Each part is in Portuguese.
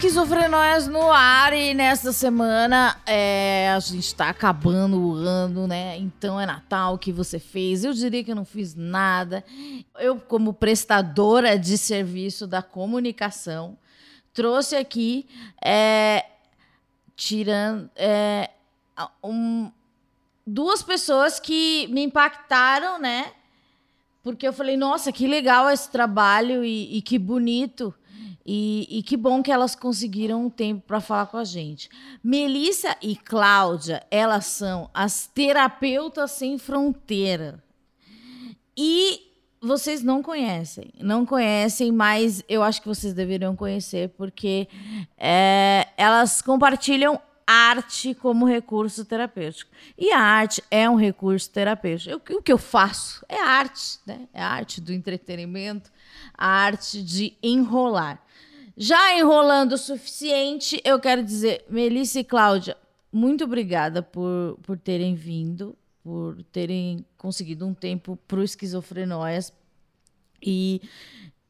Esquizofrenóias no ar e nesta semana é, a gente está acabando o ano, né? Então é Natal que você fez. Eu diria que eu não fiz nada. Eu, como prestadora de serviço da comunicação, trouxe aqui é, tirando é, um, duas pessoas que me impactaram, né? Porque eu falei, nossa, que legal esse trabalho e, e que bonito e, e, que bom que elas conseguiram um tempo para falar com a gente. Melissa e Cláudia, elas são as terapeutas sem fronteira. E vocês não conhecem, não conhecem, mas eu acho que vocês deveriam conhecer, porque é, elas compartilham arte como recurso terapêutico. E a arte é um recurso terapêutico. Eu, o que eu faço é arte, né? É a arte do entretenimento, a arte de enrolar. Já enrolando o suficiente, eu quero dizer, Melissa e Cláudia, muito obrigada por, por terem vindo, por terem conseguido um tempo para o Esquizofrenóias. E,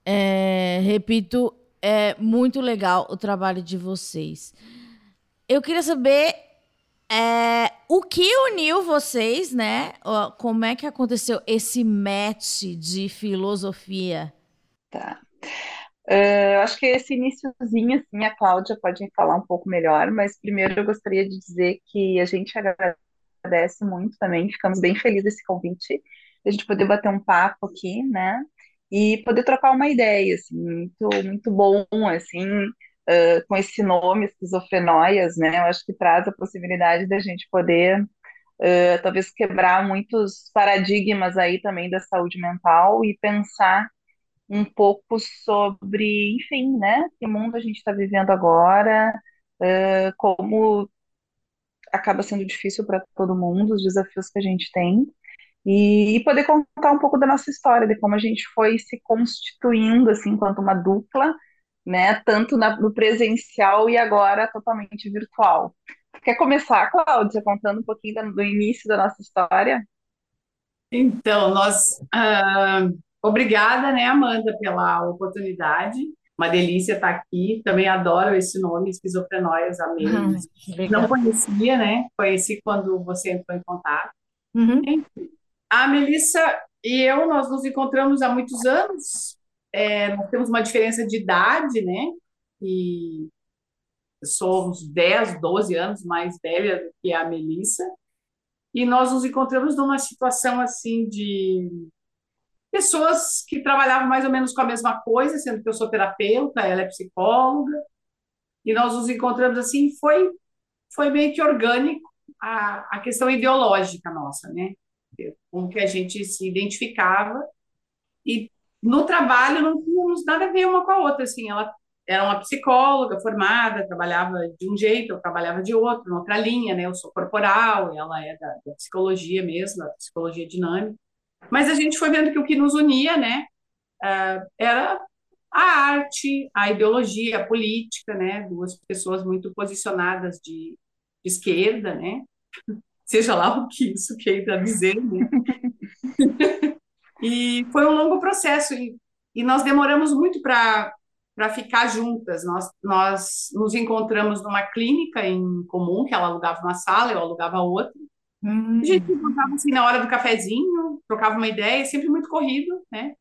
é, repito, é muito legal o trabalho de vocês. Eu queria saber é, o que uniu vocês, né? Como é que aconteceu esse match de filosofia? Tá. Uh, acho que esse iníciozinho, assim, a Cláudia pode falar um pouco melhor, mas primeiro eu gostaria de dizer que a gente agradece muito também, ficamos bem felizes desse convite, a gente poder bater um papo aqui, né, e poder trocar uma ideia, assim, muito, muito bom, assim, uh, com esse nome, esquizofrenóias, né, eu acho que traz a possibilidade da gente poder, uh, talvez, quebrar muitos paradigmas aí também da saúde mental e pensar um pouco sobre, enfim, né, que mundo a gente está vivendo agora, uh, como acaba sendo difícil para todo mundo, os desafios que a gente tem, e, e, poder contar um pouco da nossa história, de como a gente foi se constituindo, assim, enquanto uma dupla, né, tanto na, no presencial e agora totalmente virtual. Quer começar, Cláudia, contando um pouquinho do, do início da nossa história? Então, nós... Uh Obrigada, né, Amanda, pela oportunidade. Uma delícia estar aqui. Também adoro esse nome, Esquizofrenóias, amei. Uhum, Não conhecia, né? Conheci quando você entrou em contato. Uhum. Enfim, a Melissa e eu, nós nos encontramos há muitos anos. É, nós temos uma diferença de idade, né? E somos 10, 12 anos mais velha do que a Melissa. E nós nos encontramos numa situação assim de pessoas que trabalhavam mais ou menos com a mesma coisa, sendo que eu sou terapeuta, ela é psicóloga, e nós nos encontramos assim, foi, foi meio que orgânico a, a questão ideológica nossa, né? Como que a gente se identificava, e no trabalho não tínhamos nada a ver uma com a outra, assim, ela era uma psicóloga formada, trabalhava de um jeito, eu trabalhava de outro, outra linha, né? Eu sou corporal, ela é da, da psicologia mesmo, da psicologia dinâmica. Mas a gente foi vendo que o que nos unia, né, uh, era a arte, a ideologia, a política, né, duas pessoas muito posicionadas de, de esquerda, né, seja lá o que isso queira dizer, né. e foi um longo processo e, e nós demoramos muito para para ficar juntas. Nós, nós nos encontramos numa clínica em comum, que ela alugava uma sala, eu alugava outra, Hum. A gente encontrava assim na hora do cafezinho, trocava uma ideia, sempre muito corrido, né?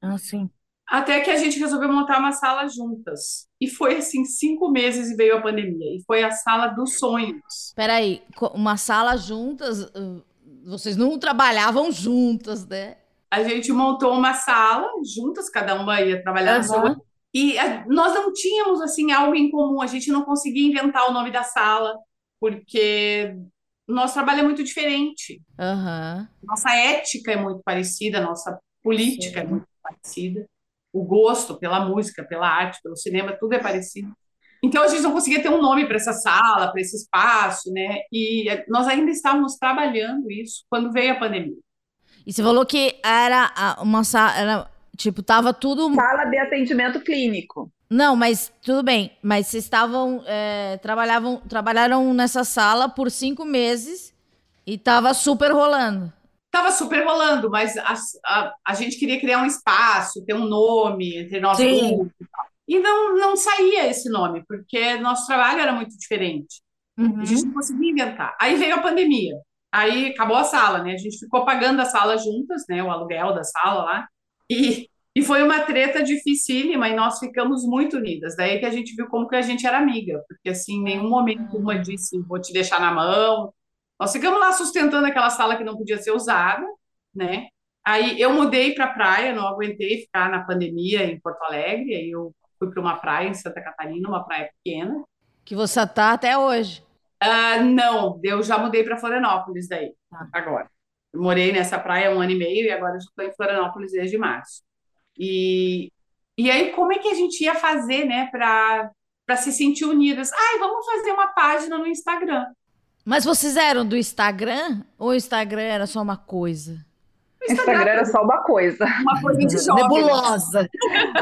Ah, sim. Até que a gente resolveu montar uma sala juntas. E foi assim, cinco meses e veio a pandemia. E foi a sala dos sonhos. Peraí, uma sala juntas, uh, vocês não trabalhavam juntas, né? A gente montou uma sala juntas, cada uma ia trabalhar na sua. E a, nós não tínhamos assim algo em comum, a gente não conseguia inventar o nome da sala, porque nosso trabalho é muito diferente. Uhum. Nossa ética é muito parecida, nossa política é Sim. é muito parecida. O gosto pela música, pela arte, pelo cinema, tudo é parecido. Então a gente não conseguia ter um nome para essa sala, para esse espaço, né? E nós ainda estávamos trabalhando isso quando veio a pandemia. E você falou que era a- uma sala, era, tipo, tava tudo... Sala de atendimento clínico. Não, mas tudo bem. Mas vocês estavam, é, trabalhavam, trabalharam nessa sala por cinco meses e tava super rolando. Tava super rolando, mas a, a, a gente queria criar um espaço, ter um nome entre nós Sim. grupos e tal. E não, não saía esse nome, porque nosso trabalho era muito diferente. A gente não conseguia inventar. Aí veio a pandemia. Aí acabou a sala, né? A gente ficou pagando a sala juntas, né? O aluguel da sala lá. E, e foi uma treta dificílima e nós ficamos muito unidas. Daí que a gente viu como que a gente era amiga. Porque, assim, em nenhum momento uma disse, vou te deixar na mão. Nós ficamos lá sustentando aquela sala que não podia ser usada, né? Aí eu mudei para a praia, não aguentei ficar na pandemia em Porto Alegre. Aí eu fui para uma praia em Santa Catarina, uma praia pequena. Que você tá até hoje. Ah, não, eu já mudei para Florianópolis daí, Tá. agora. Eu morei nessa praia um ano e meio e agora estou em Florianópolis desde março. E, e aí, como é que a gente ia fazer, né, para para se sentir unidas? Ai, vamos fazer uma página no Instagram. Mas vocês eram do Instagram? Ou o Instagram era só uma coisa? O Instagram era só uma coisa. uma coisa de jovem. Nebulosa.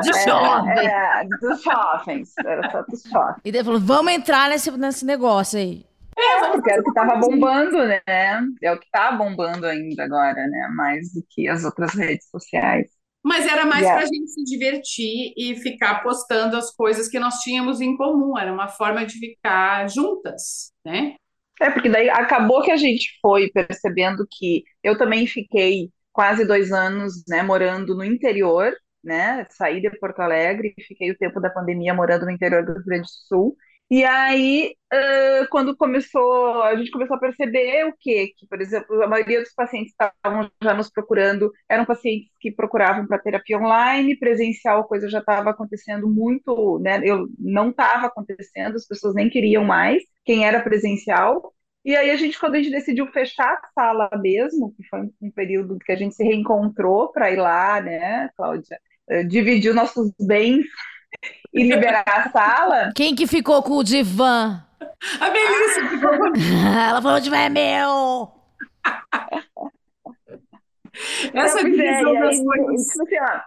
De jovem. É, dos jovens. Era só dos jovens. E daí falou, vamos entrar nesse, nesse negócio aí. É, porque era o que tava bombando, né? É o que tá bombando ainda agora, né? Mais do que as outras redes sociais. Mas era mais Yeah. para a gente se divertir e ficar postando as coisas que nós tínhamos em comum. Era uma forma de ficar juntas, né? É, porque daí acabou que a gente foi percebendo que eu também fiquei quase dois anos, né, morando no interior, né? Saí de Porto Alegre e fiquei o tempo da pandemia morando no interior do Rio Grande do Sul. E aí, ãh, quando começou, a gente começou a perceber o quê? Que, por exemplo, a maioria dos pacientes que estavam já nos procurando eram pacientes que procuravam para terapia online, presencial, a coisa já estava acontecendo muito, né? Eu não estava acontecendo, as pessoas nem queriam mais, quem era presencial. E aí a gente, quando a gente decidiu fechar a sala mesmo, que foi um período que a gente se reencontrou para ir lá, né, Cláudia, eh, dividir nossos bens e liberar a sala. Quem que ficou com o divã? A Melissa ficou Ela falou, o divã é meu. essa Pois é, divisão das aí, coisas. tipo assim, ó,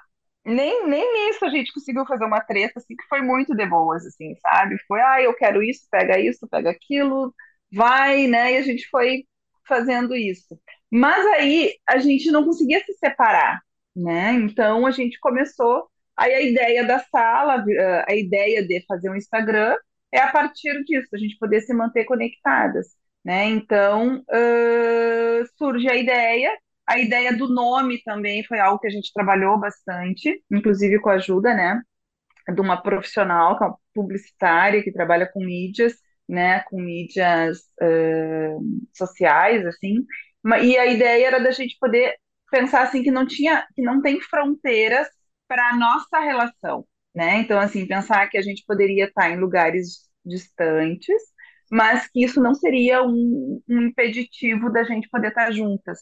nem, nem nisso a gente conseguiu fazer uma treta, assim, que foi muito de boas, assim, sabe? Foi, ah, eu quero isso, pega isso, pega aquilo, vai, né? E a gente foi fazendo isso. Mas aí a gente não conseguia se separar, né? Então a gente começou, aí a ideia da sala, eh, a ideia de fazer um Instagram é a partir disso, a gente poder se manter conectadas, né? Então, ãh, surge a ideia, a ideia do nome também foi algo que a gente trabalhou bastante, inclusive com a ajuda, né, de uma profissional, que é uma publicitária, que trabalha com mídias, né, com mídias ãh, sociais, assim, e a ideia era da gente poder pensar assim que não tinha, que não tem fronteiras para a nossa relação, né? Então, assim, pensar que a gente poderia estar em lugares distantes, mas que isso não seria um, um impeditivo da gente poder estar juntas,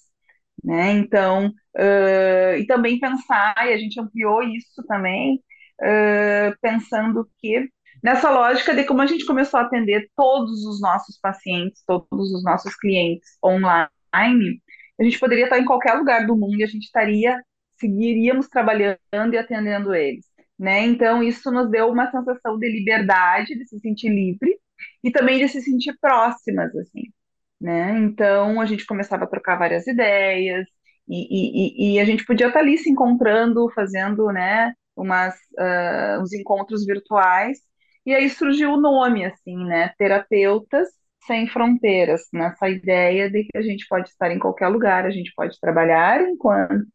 né? Então, ãh, e também pensar, e a gente ampliou isso também, ãh, pensando que nessa lógica de como a gente começou a atender todos os nossos pacientes, todos os nossos clientes online, a gente poderia estar em qualquer lugar do mundo e a gente estaria, seguiríamos trabalhando e atendendo eles, né? Então, isso nos deu uma sensação de liberdade, de se sentir livre e também de se sentir próximas, assim, né? Então, a gente começava a trocar várias ideias e, e, e- a gente podia estar ali se encontrando, fazendo, né, umas, ah, uns encontros virtuais e aí surgiu o nome, assim, né? Terapeutas Sem Fronteiras, nessa ideia de que a gente pode estar em qualquer lugar, a gente pode trabalhar enquanto,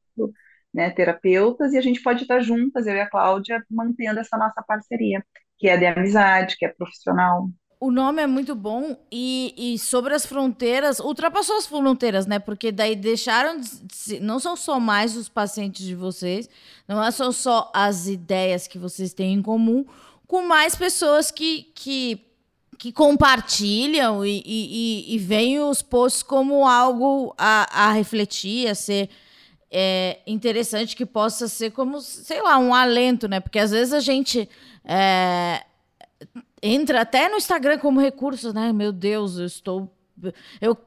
né, terapeutas e a gente pode estar juntas, eu e a Cláudia, mantendo essa nossa parceria, que é de amizade, que é profissional. O nome é muito bom e, e sobre as fronteiras, ultrapassou as fronteiras, né? Porque daí deixaram de não são só mais os pacientes de vocês, não é só só as ideias que vocês têm em comum, com mais pessoas que, que, que compartilham e, e, e- e veem os posts como algo a, a refletir, a ser é, interessante, que possa ser como, sei lá, um alento, né? Porque às vezes a gente. é, entra até no Instagram como recurso, né? Meu Deus, eu estou. Eu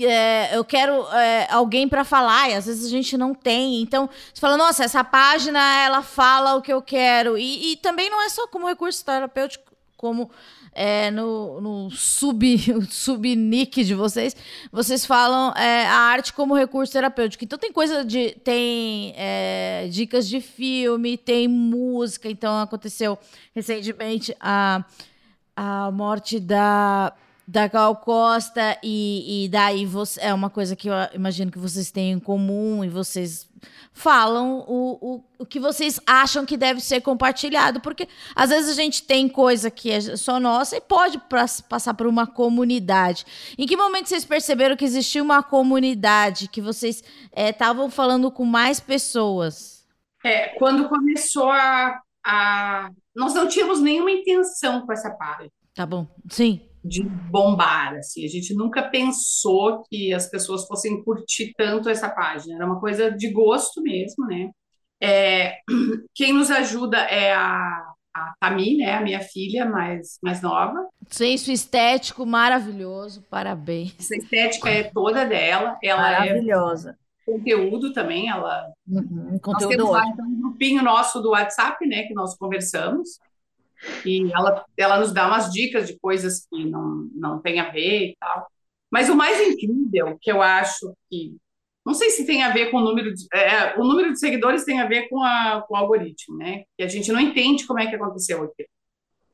é, eu quero é, alguém para falar, e às vezes a gente não tem. Então, você fala, nossa, essa página ela fala o que eu quero. E, e também não é só como recurso terapêutico, como é, no, no sub, sub nick de vocês, vocês falam é, a arte como recurso terapêutico. Então tem coisa de. tem é, dicas de filme, tem música. Então aconteceu recentemente a, a morte da da Gal Costa e, e daí você, é uma coisa que eu imagino que vocês têm em comum e vocês falam o, o, o que vocês acham que deve ser compartilhado, porque às vezes a gente tem coisa que é só nossa e pode pra, passar por uma comunidade. Em que momento vocês perceberam que existia uma comunidade, que vocês estavam é, falando com mais pessoas? É, quando começou a, a... Nós não tínhamos nenhuma intenção com essa página. Tá bom, sim de bombar, assim. A gente nunca pensou que as pessoas fossem curtir tanto essa página. Era uma coisa de gosto mesmo, né? É, quem nos ajuda é a, a Tami, né? A minha filha mais, mais nova. Senso estético maravilhoso, parabéns. Essa estética é toda dela. Ela é Maravilhosa. É conteúdo também, ela... Uhum, conteúdo nós temos lá então, um grupinho nosso do WhatsApp, né? Que nós conversamos. E ela, ela nos dá umas dicas de coisas que não, não tem a ver e tal. Mas o mais incrível, que eu acho que. Não sei se tem a ver com o número de. É, o número de seguidores tem a ver com, a, com o algoritmo, né? Que a gente não entende como é que aconteceu aqui.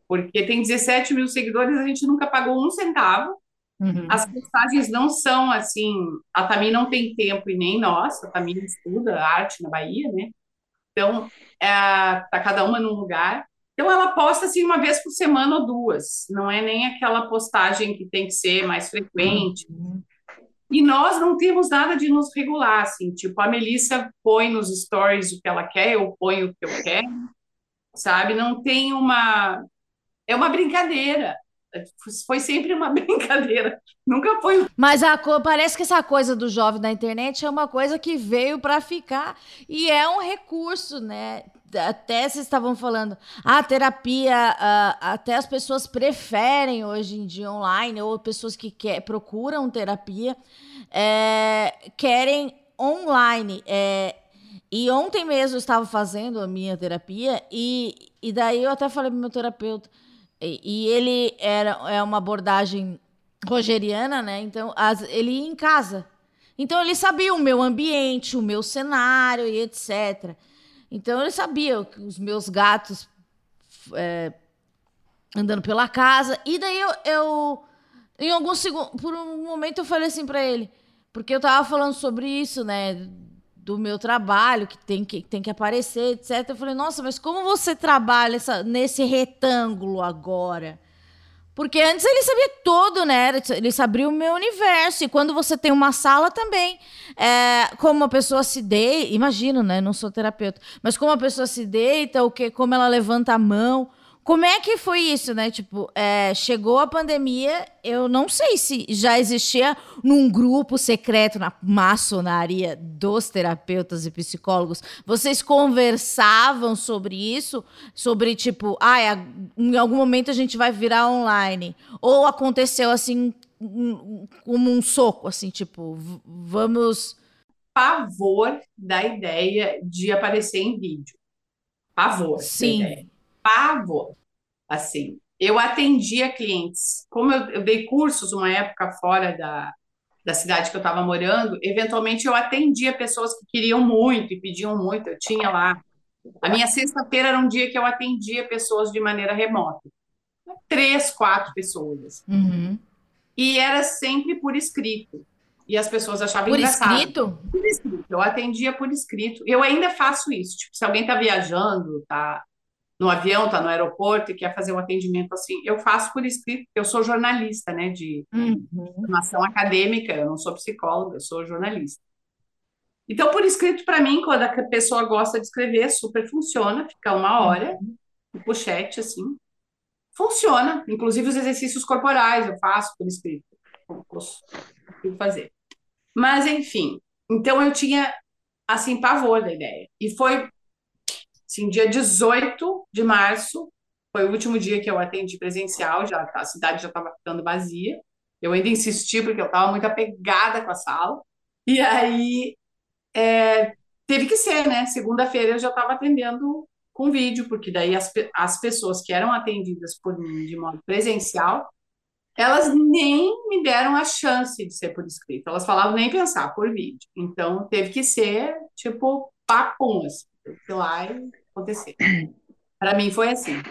Porque tem 17 mil seguidores, a gente nunca pagou um centavo. Uhum. As postagens não são assim. A Tami não tem tempo e nem nós. A Tami estuda arte na Bahia, né? Então, é, tá cada uma num lugar. Então ela posta assim uma vez por semana ou duas, não é nem aquela postagem que tem que ser mais frequente. Uhum. E nós não temos nada de nos regular, assim, tipo, a Melissa põe nos stories o que ela quer, eu ponho o que eu quero, sabe? Não tem uma. É uma brincadeira. Foi sempre uma brincadeira. Nunca foi. Mas a, parece que essa coisa do jovem da internet é uma coisa que veio para ficar e é um recurso, né? Até vocês estavam falando, a terapia, uh, até as pessoas preferem hoje em dia online, ou pessoas que quer, procuram terapia, é, querem online. É, e ontem mesmo eu estava fazendo a minha terapia, e, e daí eu até falei para meu terapeuta, e, e, ele era é uma abordagem rogeriana, né? Então, as, ele ia em casa. Então, ele sabia o meu ambiente, o meu cenário e etc. Então ele sabia os meus gatos é, andando pela casa. E daí eu, eu em segundo, por um momento eu falei assim para ele, porque eu tava falando sobre isso, né? Do meu trabalho, que tem que, tem que aparecer, etc. Eu falei, nossa, mas como você trabalha essa, nesse retângulo agora? Porque antes ele sabia todo, né? Ele sabia o meu universo. E quando você tem uma sala também, é, como a pessoa se deita, imagino, né? Não sou terapeuta, mas como a pessoa se deita, o que, como ela levanta a mão, como é que foi isso, né? Tipo, é, chegou a pandemia, eu não sei se já existia num grupo secreto na maçonaria dos terapeutas e psicólogos. Vocês conversavam sobre isso? Sobre, tipo, ah, em algum momento a gente vai virar online. Ou aconteceu assim, como um soco, assim, tipo, vamos. Pavor da ideia de aparecer em vídeo. Pavor. Sim pavor. Assim, eu atendia clientes, como eu, eu dei cursos uma época fora da, da cidade que eu estava morando, eventualmente eu atendia pessoas que queriam muito e pediam muito. Eu tinha lá. A minha sexta-feira era um dia que eu atendia pessoas de maneira remota. Três, quatro pessoas. Uhum. E era sempre por escrito. E as pessoas achavam por engraçado. Escrito? Por escrito? Eu atendia por escrito. Eu ainda faço isso. Tipo, se alguém está viajando, tá no avião, está no aeroporto e quer fazer um atendimento assim, eu faço por escrito, eu sou jornalista, né, de uhum. formação acadêmica, eu não sou psicóloga, eu sou jornalista. Então, por escrito, para mim, quando a pessoa gosta de escrever, super funciona, fica uma hora, uhum. pochete, assim, funciona. Inclusive, os exercícios corporais eu faço por escrito, posso fazer. Mas, enfim, então eu tinha, assim, pavor da ideia. E foi Sim, dia 18 de março foi o último dia que eu atendi presencial, já a cidade já estava ficando vazia. Eu ainda insisti porque eu estava muito apegada com a sala. E aí é, teve que ser, né? Segunda-feira eu já estava atendendo com vídeo, porque daí as, as pessoas que eram atendidas por mim de modo presencial, elas nem me deram a chance de ser por escrito. Elas falavam nem pensar por vídeo. Então teve que ser tipo papum, assim, ir lá e acontecer. Para mim foi assim.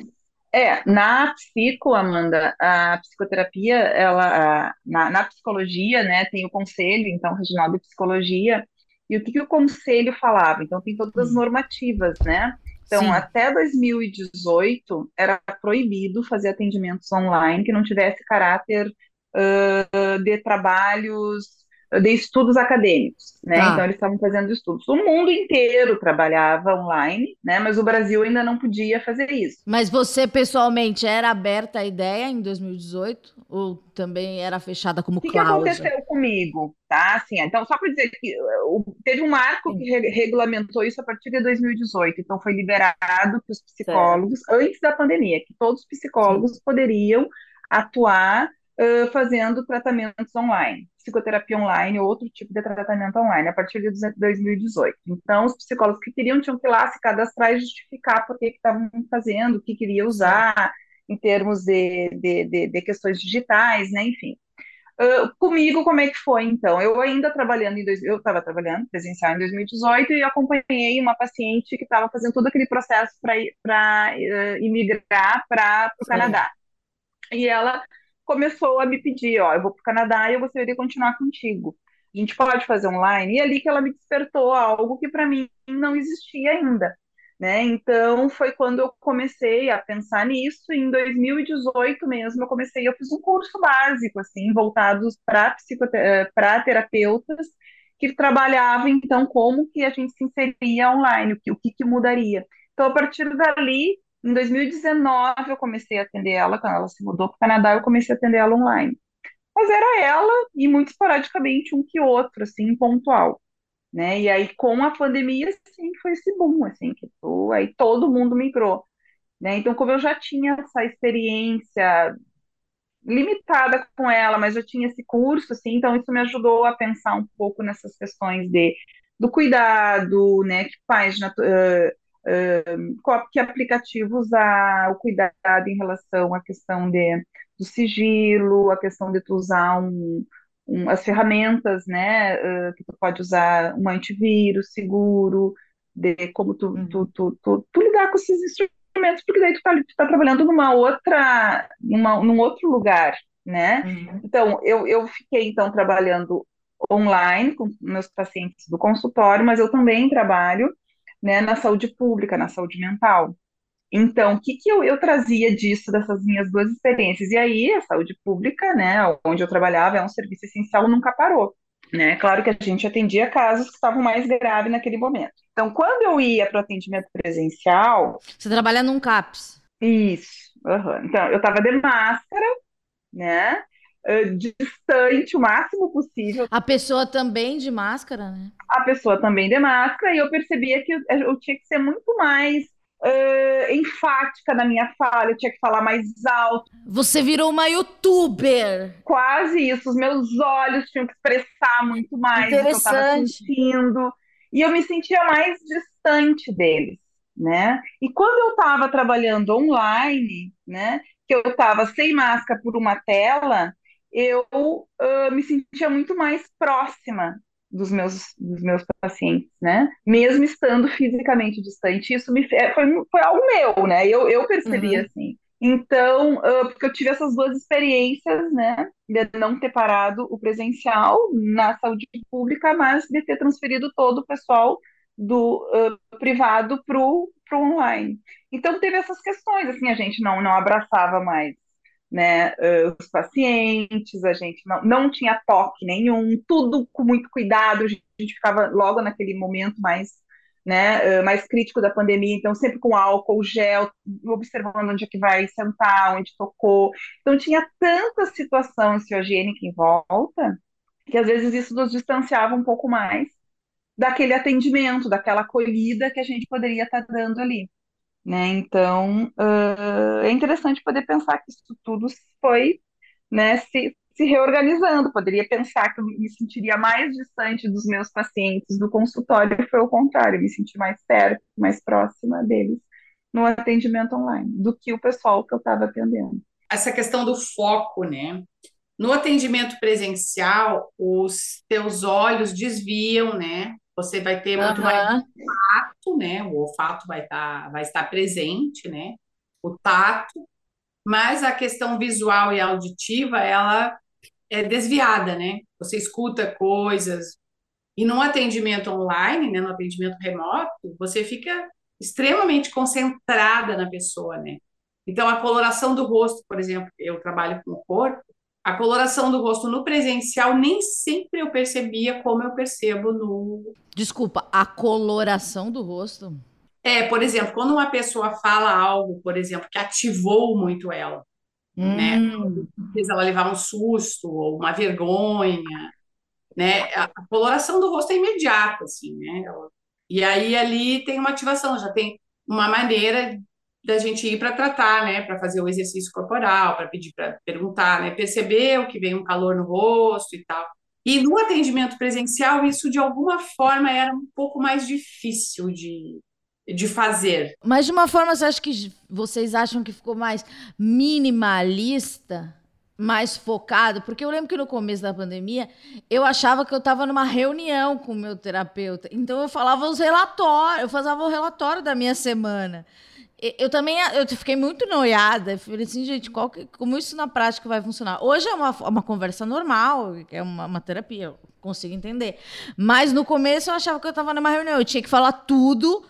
É, na psico, Amanda, a psicoterapia, ela, na, na psicologia, né, tem o conselho, então, regional de psicologia, e o que, que o conselho falava? Então, tem todas as hum. normativas, né? Então, Sim. até 2018, era proibido fazer atendimentos online que não tivesse caráter uh, de trabalhos de estudos acadêmicos, né? Ah. Então eles estavam fazendo estudos. O mundo inteiro trabalhava online, né? Mas o Brasil ainda não podia fazer isso. Mas você pessoalmente era aberta à ideia em 2018 ou também era fechada como cláusula? O que aconteceu comigo, tá? Assim, então só para dizer que uh, teve um marco que re regulamentou isso a partir de 2018. Então foi liberado para os psicólogos certo. antes da pandemia, que todos os psicólogos Sim. poderiam atuar uh, fazendo tratamentos online, psicoterapia online ou outro tipo de tratamento online, a partir de 2018. Então, os psicólogos que queriam tinham que ir lá se cadastrar e justificar por que estavam fazendo, o que queria usar, em termos de, de, de, de questões digitais, né, enfim. Uh, comigo, como é que foi, então? Eu ainda trabalhando em... Dois, eu estava trabalhando presencial em 2018 e acompanhei uma paciente que estava fazendo todo aquele processo para uh, imigrar para o Canadá. E ela começou a me pedir, ó, eu vou para o Canadá e eu gostaria de continuar contigo. A gente pode fazer online? E ali que ela me despertou algo que para mim não existia ainda, né? Então foi quando eu comecei a pensar nisso. Em 2018 mesmo eu comecei, eu fiz um curso básico assim, voltados para para terapeutas que trabalhavam então como que a gente se inseria online, o que, o que, que mudaria. Então a partir dali em 2019 eu comecei a atender ela, quando ela se mudou para o Canadá, eu comecei a atender ela online. Mas era ela e muito esporadicamente um que outro, assim, pontual, né? E aí com a pandemia, assim, foi esse boom, assim, que tô, aí todo mundo migrou, né? Então, como eu já tinha essa experiência limitada com ela, mas eu tinha esse curso, assim, então isso me ajudou a pensar um pouco nessas questões de do cuidado, né? Que uh, uh, que aplicativos há o cuidado em relação à questão de, do sigilo, a questão de tu usar um, um, as ferramentas, né, uh, que tu pode usar um antivírus seguro, de como tu, uhum. tu, tu, tu, tu, lidar com esses instrumentos, porque daí tu está tá trabalhando numa outra, numa, num outro lugar, né? Uhum. Então, eu, eu fiquei, então, trabalhando online com meus pacientes do consultório, mas eu também trabalho né, na saúde pública, na saúde mental. Então, o que, que eu, eu trazia disso, dessas minhas duas experiências? E aí, a saúde pública, né, onde eu trabalhava, é um serviço essencial, nunca parou. Né? Claro que a gente atendia casos que estavam mais graves naquele momento. Então, quando eu ia para o atendimento presencial. Você trabalha num CAPS? Isso. Uhum. Então, eu estava de máscara, né? Uh, distante o máximo possível. A pessoa também de máscara, né? A pessoa também de máscara, e eu percebia que eu, eu tinha que ser muito mais uh, enfática na minha fala, eu tinha que falar mais alto. Você virou uma youtuber. Quase isso, os meus olhos tinham que expressar muito mais o que eu estava sentindo. E eu me sentia mais distante deles, né? E quando eu estava trabalhando online, né, que eu estava sem máscara por uma tela, eu uh, me sentia muito mais próxima dos meus, dos meus pacientes, né? Mesmo estando fisicamente distante, isso me foi, foi algo meu, né? Eu, eu percebi uhum. assim. Então, uh, porque eu tive essas duas experiências, né? De não ter parado o presencial na saúde pública, mas de ter transferido todo o pessoal do uh, privado para o online. Então, teve essas questões, assim, a gente não, não abraçava mais né, os pacientes, a gente não, não tinha toque nenhum, tudo com muito cuidado, a gente ficava logo naquele momento mais, né, mais crítico da pandemia, então sempre com álcool, gel, observando onde é que vai sentar, onde tocou. Então tinha tanta situação ansiogênica em volta, que às vezes isso nos distanciava um pouco mais daquele atendimento, daquela acolhida que a gente poderia estar dando ali. Né? Então, uh, é interessante poder pensar que isso tudo foi, né, se, se reorganizando. Poderia pensar que eu me sentiria mais distante dos meus pacientes do consultório, foi o contrário, eu me senti mais perto, mais próxima deles no atendimento online do que o pessoal que eu estava atendendo. Essa questão do foco, né? No atendimento presencial, os teus olhos desviam, né? Você vai ter muito uhum. mais né? O olfato vai estar, tá, vai estar presente, né? O tato, mas a questão visual e auditiva, ela é desviada, né? Você escuta coisas. E no atendimento online, né, no atendimento remoto, você fica extremamente concentrada na pessoa, né? Então, a coloração do rosto, por exemplo, eu trabalho com o corpo, a coloração do rosto no presencial nem sempre eu percebia como eu percebo no. Desculpa, a coloração do rosto? É, por exemplo, quando uma pessoa fala algo, por exemplo, que ativou muito ela, né? hum. né? Fez ela levar um susto ou uma vergonha, né? A coloração do rosto é imediata, assim, né? E aí ali tem uma ativação, já tem uma maneira da gente ir para tratar, né, para fazer o exercício corporal, para pedir para perguntar, né, perceber que vem um calor no rosto e tal. E no atendimento presencial, isso de alguma forma era um pouco mais difícil de, de fazer. Mas de uma forma, você acha que vocês acham que ficou mais minimalista? mais focado, porque eu lembro que no começo da pandemia eu achava que eu estava numa reunião com o meu terapeuta, então eu falava os relatórios, eu fazia o relatório da minha semana. Eu também eu fiquei muito noiada. Falei assim, gente, qual que, como isso na prática vai funcionar? Hoje é uma, uma conversa normal, é uma, uma terapia, eu consigo entender. Mas no começo eu achava que eu estava numa reunião, eu tinha que falar tudo,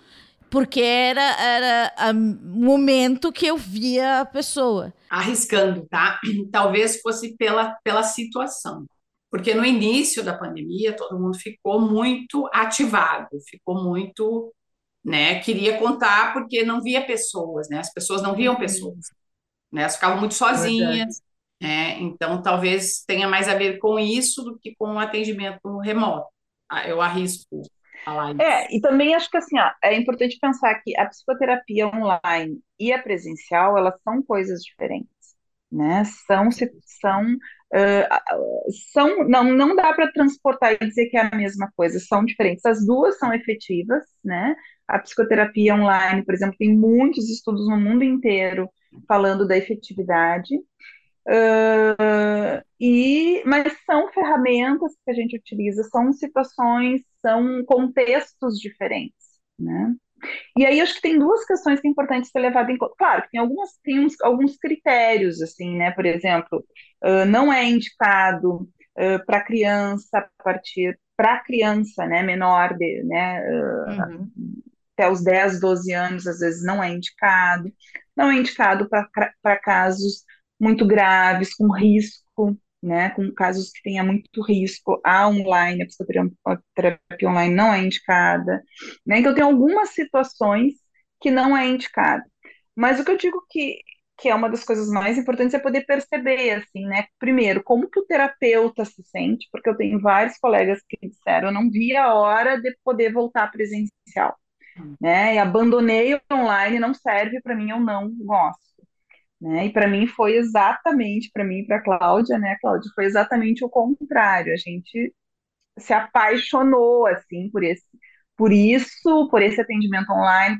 porque era, era o momento que eu via a pessoa. Arriscando, tá? Talvez fosse pela, pela situação. Porque no início da pandemia, todo mundo ficou muito ativado, ficou muito né? Queria contar porque não via pessoas, né? As pessoas não viam uhum. pessoas, né? Elas ficavam muito sozinhas, né? Então talvez tenha mais a ver com isso do que com o atendimento remoto. Ah, eu arrisco falar isso. É, e também acho que assim, ó, é importante pensar que a psicoterapia online e a presencial, elas são coisas diferentes, né? São são Uh, são não, não dá para transportar e dizer que é a mesma coisa, são diferentes. As duas são efetivas, né? A psicoterapia online, por exemplo, tem muitos estudos no mundo inteiro falando da efetividade. Uh, e, mas são ferramentas que a gente utiliza, são situações, são contextos diferentes, né? E aí acho que tem duas questões que é importante ser levada em conta. Claro, tem algumas tem uns, alguns critérios assim, né? Por exemplo, uh, não é indicado uh, para criança a partir para criança, né, menor de, né, uh, uhum até os 10, 12 anos, às vezes não é indicado. Não é indicado para casos muito graves, com risco, né, com casos que tenha muito risco, a online, a psicoterapia online não é indicada. Né? Então, tem algumas situações que não é indicado. Mas o que eu digo que, que é uma das coisas mais importantes é poder perceber, assim, né? Primeiro, como que o terapeuta se sente, porque eu tenho vários colegas que disseram, eu não vi a hora de poder voltar presencial né? E abandonei o online, não serve para mim, eu não gosto. Né? E para mim foi exatamente, para mim e para Cláudia, né, Cláudia, foi exatamente o contrário. A gente se apaixonou assim por esse, por isso, por esse atendimento online,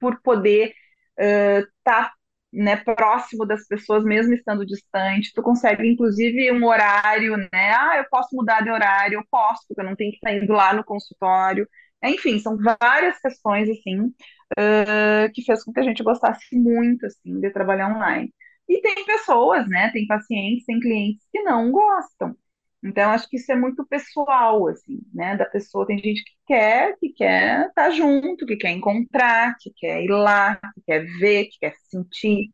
por poder estar uh, tá, né, próximo das pessoas, mesmo estando distante. Tu consegue, inclusive, um horário, né? Ah, eu posso mudar de horário, eu posso, porque eu não tenho que estar indo lá no consultório. Enfim, são várias questões, assim, uh, que fez com que a gente gostasse muito, assim, de trabalhar online. E tem pessoas, né, tem pacientes, tem clientes que não gostam. Então, acho que isso é muito pessoal, assim, né, da pessoa. Tem gente que quer, que quer estar tá junto, que quer encontrar, que quer ir lá, que quer ver, que quer sentir,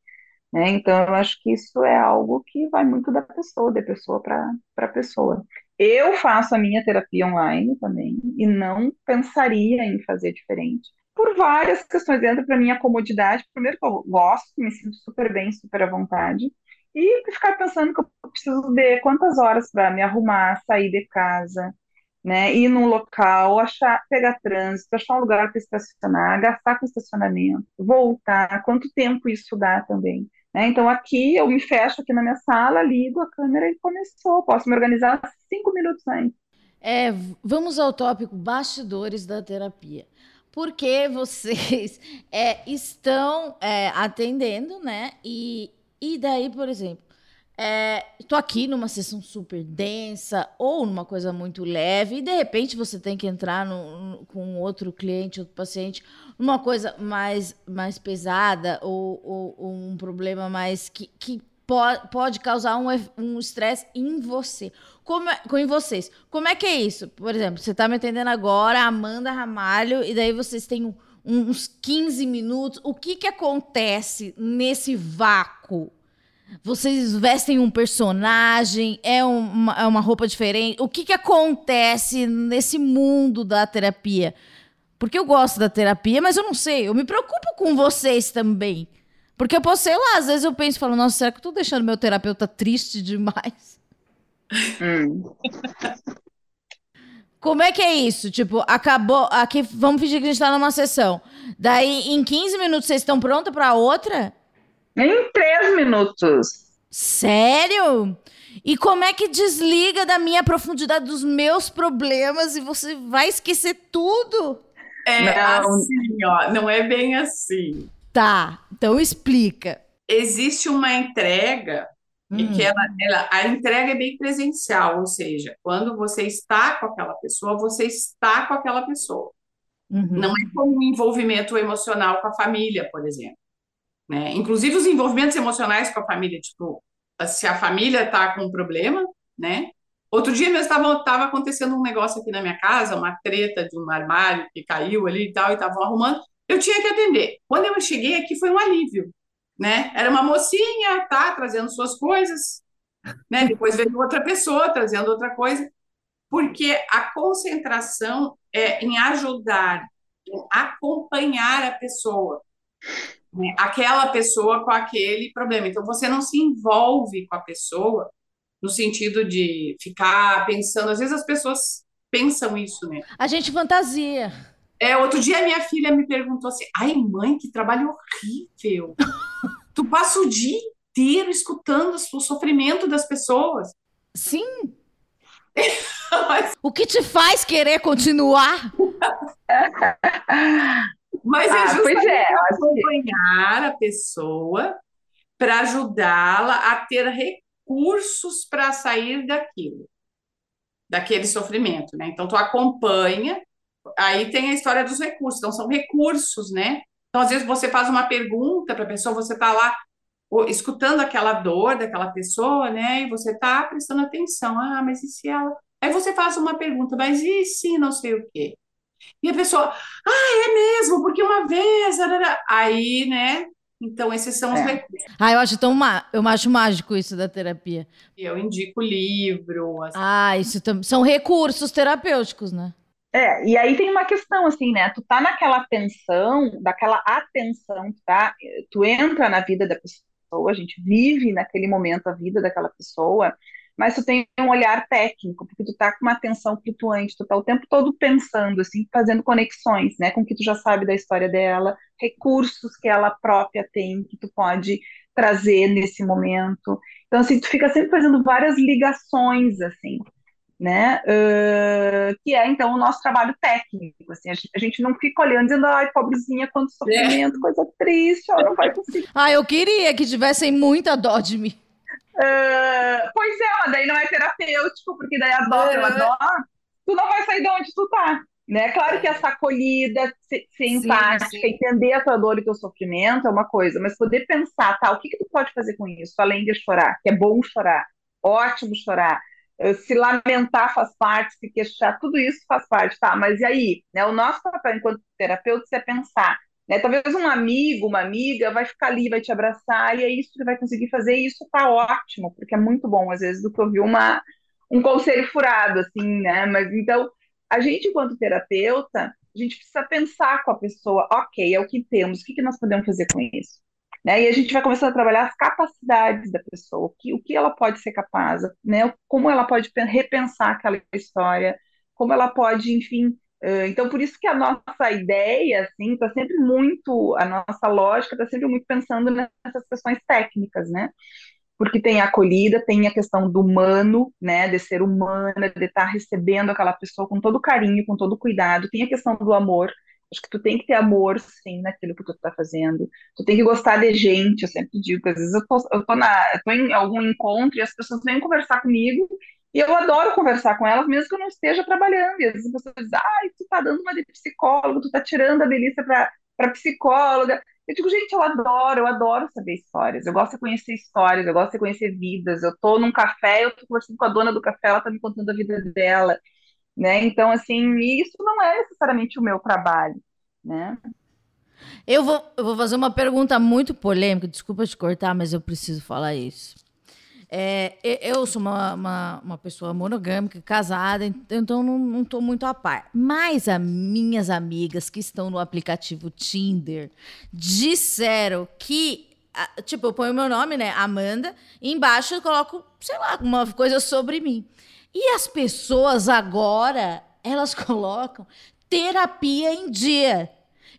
né? Então, eu acho que isso é algo que vai muito da pessoa, de pessoa para pessoa. Eu faço a minha terapia online também e não pensaria em fazer diferente. Por várias questões, entra para minha comodidade. Primeiro, que eu gosto, me sinto super bem, super à vontade. E ficar pensando que eu preciso de quantas horas para me arrumar, sair de casa, né, ir num local, achar, pegar trânsito, achar um lugar para estacionar, gastar com estacionamento, voltar, quanto tempo isso dá também. Né? Então, aqui eu me fecho aqui na minha sala, ligo a câmera e começou. Posso me organizar cinco minutos antes. É, vamos ao tópico bastidores da terapia. Porque vocês é, estão é, atendendo, né? E, e daí, por exemplo, estou é, aqui numa sessão super densa ou numa coisa muito leve e de repente você tem que entrar no, no, com outro cliente, outro paciente, numa coisa mais, mais pesada ou, ou, ou um problema mais que, que pode, pode causar um estresse um em você. Como é, com vocês. Como é que é isso? Por exemplo, você está me atendendo agora, Amanda Ramalho, e daí vocês têm um, uns 15 minutos. O que, que acontece nesse vácuo? Vocês vestem um personagem, é uma, é uma roupa diferente. O que, que acontece nesse mundo da terapia? Porque eu gosto da terapia, mas eu não sei. Eu me preocupo com vocês também. Porque eu posso, sei lá, às vezes eu penso e falo, nossa, será que eu tô deixando meu terapeuta triste demais? Hum. Como é que é isso? Tipo, acabou. Aqui, vamos fingir que a gente tá numa sessão. Daí, em 15 minutos, vocês estão prontos para outra? Em três minutos. Sério? E como é que desliga da minha profundidade dos meus problemas e você vai esquecer tudo? É não. assim, ó, não é bem assim. Tá, então explica. Existe uma entrega hum. que ela, ela, a entrega é bem presencial, ou seja, quando você está com aquela pessoa, você está com aquela pessoa. Uhum. Não é como um envolvimento emocional com a família, por exemplo. Né? Inclusive os envolvimentos emocionais com a família, tipo, se a família está com um problema, né? Outro dia mesmo estava tava acontecendo um negócio aqui na minha casa, uma treta de um armário que caiu ali e tal, e estavam arrumando. Eu tinha que atender. Quando eu cheguei aqui foi um alívio, né? Era uma mocinha, tá, trazendo suas coisas, né? Depois veio outra pessoa trazendo outra coisa, porque a concentração é em ajudar, em acompanhar a pessoa né, aquela pessoa com aquele problema. Então, você não se envolve com a pessoa no sentido de ficar pensando. Às vezes as pessoas pensam isso, né? A gente fantasia. É, outro dia minha filha me perguntou assim: ai, mãe, que trabalho horrível. tu passa o dia inteiro escutando o sofrimento das pessoas. Sim. Mas... O que te faz querer continuar? Mas é ah, justamente é, acompanhar a pessoa para ajudá-la a ter recursos para sair daquilo, daquele sofrimento, né? Então, tu acompanha, aí tem a história dos recursos, então são recursos, né? Então, às vezes você faz uma pergunta para a pessoa, você está lá escutando aquela dor daquela pessoa, né? E você está prestando atenção, ah, mas e se ela... Aí você faz uma pergunta, mas e se não sei o quê? E a pessoa, ah, é mesmo, porque uma vez. Aí, né? Então, esses são os é. recursos. Ah, eu acho tão eu acho mágico isso da terapia. Eu indico livro. Assim. Ah, isso tam... são recursos terapêuticos, né? É, e aí tem uma questão assim, né? Tu tá naquela atenção, daquela atenção, tá? Tu entra na vida da pessoa, a gente vive naquele momento a vida daquela pessoa, mas tu tem um olhar técnico, porque tu tá com uma atenção flutuante, tu tá o tempo todo pensando, assim, fazendo conexões, né, com o que tu já sabe da história dela, recursos que ela própria tem, que tu pode trazer nesse momento. Então, assim, tu fica sempre fazendo várias ligações, assim, né, uh, que é, então, o nosso trabalho técnico, assim, a gente, a gente não fica olhando dizendo, ai, pobrezinha, quanto sofrimento, é. coisa triste, ó, não vai conseguir. Ah, eu queria que tivessem muita dó de mim. Uh, pois é, mas daí não é terapêutico, porque daí a dó pela dó, tu não vai sair de onde tu tá. Né? Claro que essa acolhida, ser, ser empática, sim. entender a tua dor e teu sofrimento é uma coisa, mas poder pensar, tá, o que, que tu pode fazer com isso, além de chorar, que é bom chorar, ótimo chorar, se lamentar faz parte, se queixar, tudo isso faz parte, tá, mas e aí? Né? O nosso papel enquanto terapeuta é pensar, né? Talvez um amigo, uma amiga vai ficar ali, vai te abraçar, e é isso que vai conseguir fazer, e isso tá ótimo, porque é muito bom, às vezes, do que ouvir uma, um conselho furado, assim, né? Mas então, a gente, enquanto terapeuta, a gente precisa pensar com a pessoa, ok, é o que temos, o que, que nós podemos fazer com isso? Né? E a gente vai começar a trabalhar as capacidades da pessoa, o que, o que ela pode ser capaz, né? como ela pode repensar aquela história, como ela pode, enfim, Então, por isso que a nossa ideia, assim, está sempre muito, a nossa lógica está sempre muito pensando nessas questões técnicas, né? Porque tem a acolhida, tem a questão do humano, né, de ser humana, de estar tá recebendo aquela pessoa com todo carinho, com todo cuidado, tem a questão do amor, Acho que tu tem que ter amor, sim, naquilo que tu tá fazendo. Tu tem que gostar de gente, eu sempre digo. Às vezes eu tô, eu tô, na, eu tô em algum encontro e as pessoas vêm conversar comigo e eu adoro conversar com elas, mesmo que eu não esteja trabalhando. E às vezes as pessoas dizem, ai, tu tá dando uma de psicólogo, tu tá tirando a Melissa para psicóloga. Eu digo, gente, eu adoro, eu adoro saber histórias. Eu gosto de conhecer histórias, eu gosto de conhecer vidas. Eu tô num café, eu tô conversando com a dona do café, ela tá me contando a vida dela né? Então, assim, isso não é necessariamente o meu trabalho, né? Eu vou, eu vou fazer uma pergunta muito polêmica, desculpa te cortar, mas eu preciso falar isso. É, eu sou uma, uma, uma, pessoa monogâmica, casada, então não estou muito a par. Mas as minhas amigas que estão no aplicativo Tinder disseram que, tipo, eu ponho meu nome, né, Amanda, e embaixo eu coloco, sei lá, uma coisa sobre mim. E as pessoas agora, elas colocam terapia em dia.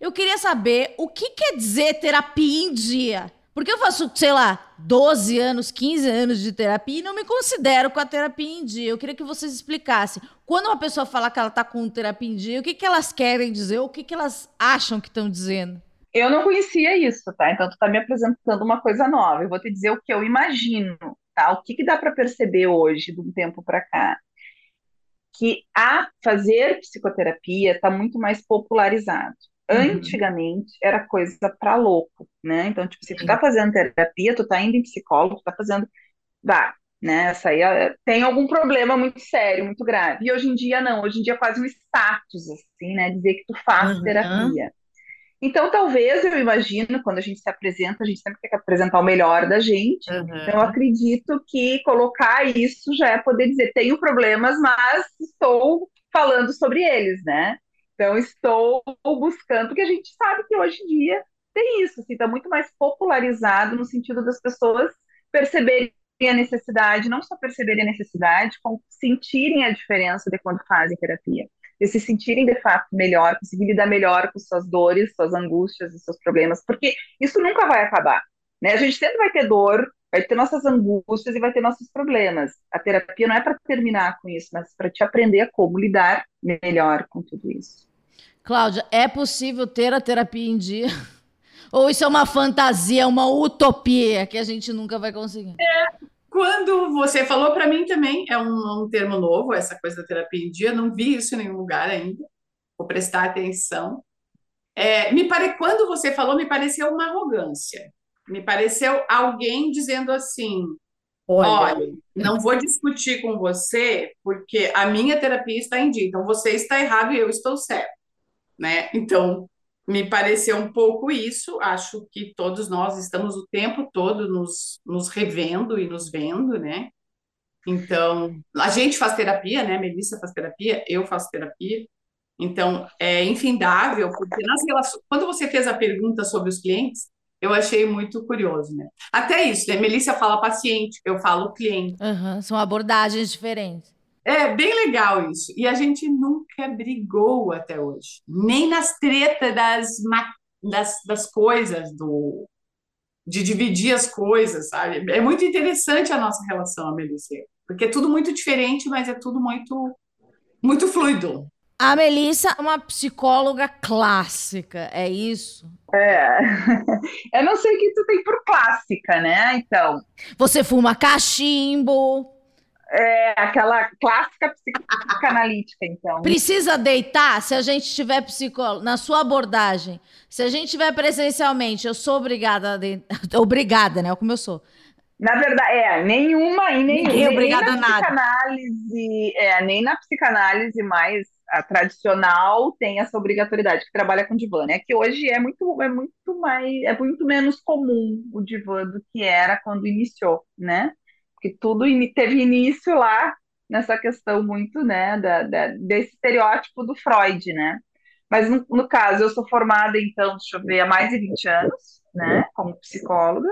Eu queria saber o que quer dizer terapia em dia. Porque eu faço, sei lá, 12 anos, 15 anos de terapia e não me considero com a terapia em dia. Eu queria que vocês explicassem. Quando uma pessoa fala que ela está com terapia em dia, o que, que elas querem dizer? O que, que elas acham que estão dizendo? Eu não conhecia isso, tá? Então tu está me apresentando uma coisa nova. Eu vou te dizer o que eu imagino tá? O que, que dá para perceber hoje, de um tempo para cá? Que a fazer psicoterapia está muito mais popularizado. Uhum. Antigamente era coisa para louco, né? Então, tipo, se tu tá fazendo terapia, tu tá indo em psicólogo, tu tá fazendo. Vá, né? Essa aí é, tem algum problema muito sério, muito grave. E hoje em dia não, hoje em dia é quase um status, assim, né? Dizer que tu faz uhum. terapia. Então, talvez eu imagino, quando a gente se apresenta, a gente sempre tem que apresentar o melhor da gente. Uhum. Então, eu acredito que colocar isso já é poder dizer: tenho problemas, mas estou falando sobre eles, né? Então, estou buscando, porque a gente sabe que hoje em dia tem isso, está assim, muito mais popularizado no sentido das pessoas perceberem a necessidade, não só perceberem a necessidade, como sentirem a diferença de quando fazem terapia de se sentirem de fato melhor, conseguir lidar melhor com suas dores, suas angústias e seus problemas, porque isso nunca vai acabar. Né? A gente sempre vai ter dor, vai ter nossas angústias e vai ter nossos problemas. A terapia não é para terminar com isso, mas para te aprender como lidar melhor com tudo isso. Cláudia, é possível ter a terapia em dia? Ou isso é uma fantasia, uma utopia que a gente nunca vai conseguir? É, quando você falou para mim também, é um, um, termo novo, essa coisa da terapia em dia, não vi isso em nenhum lugar ainda, vou prestar atenção. É, me pare... Quando você falou, me pareceu uma arrogância, me pareceu alguém dizendo assim: olha, olha não vou discutir com você, porque a minha terapia está em dia, então você está errado e eu estou certo. Né? Então, me pareceu um pouco isso. Acho que todos nós estamos o tempo todo nos, nos revendo e nos vendo, né? Então, a gente faz terapia, né? Melissa faz terapia, eu faço terapia. Então, é infindável, porque nas relações, quando você fez a pergunta sobre os clientes, eu achei muito curioso, né? Até isso, né? Melissa fala paciente, eu falo cliente. Uhum, são abordagens diferentes. É bem legal isso. E a gente nunca brigou até hoje. Nem nas tretas das, das, das coisas, do, de dividir as coisas, sabe? É muito interessante a nossa relação, a Melissa. Porque é tudo muito diferente, mas é tudo muito, muito fluido. A Melissa é uma psicóloga clássica, é isso? É. Eu não sei o que tu tem por clássica, né? Então. Você fuma cachimbo é aquela clássica psicanalítica, então. Precisa deitar se a gente tiver psicólogo, na sua abordagem, se a gente tiver presencialmente, eu sou obrigada a deitar, obrigada, né? Como eu sou. Na verdade, é, nenhuma e nem, Ninguém é obrigada nem na nada. psicanálise, é, nem na psicanálise mais a tradicional tem essa obrigatoriedade que trabalha com divã, né? Que hoje é muito é muito mais é muito menos comum o divã do que era quando iniciou, né? Que tudo teve início lá nessa questão muito, né, da, da, desse estereótipo do Freud, né? Mas no, no, caso, eu sou formada, então, deixa eu ver, há mais de 20 anos, né, como psicóloga,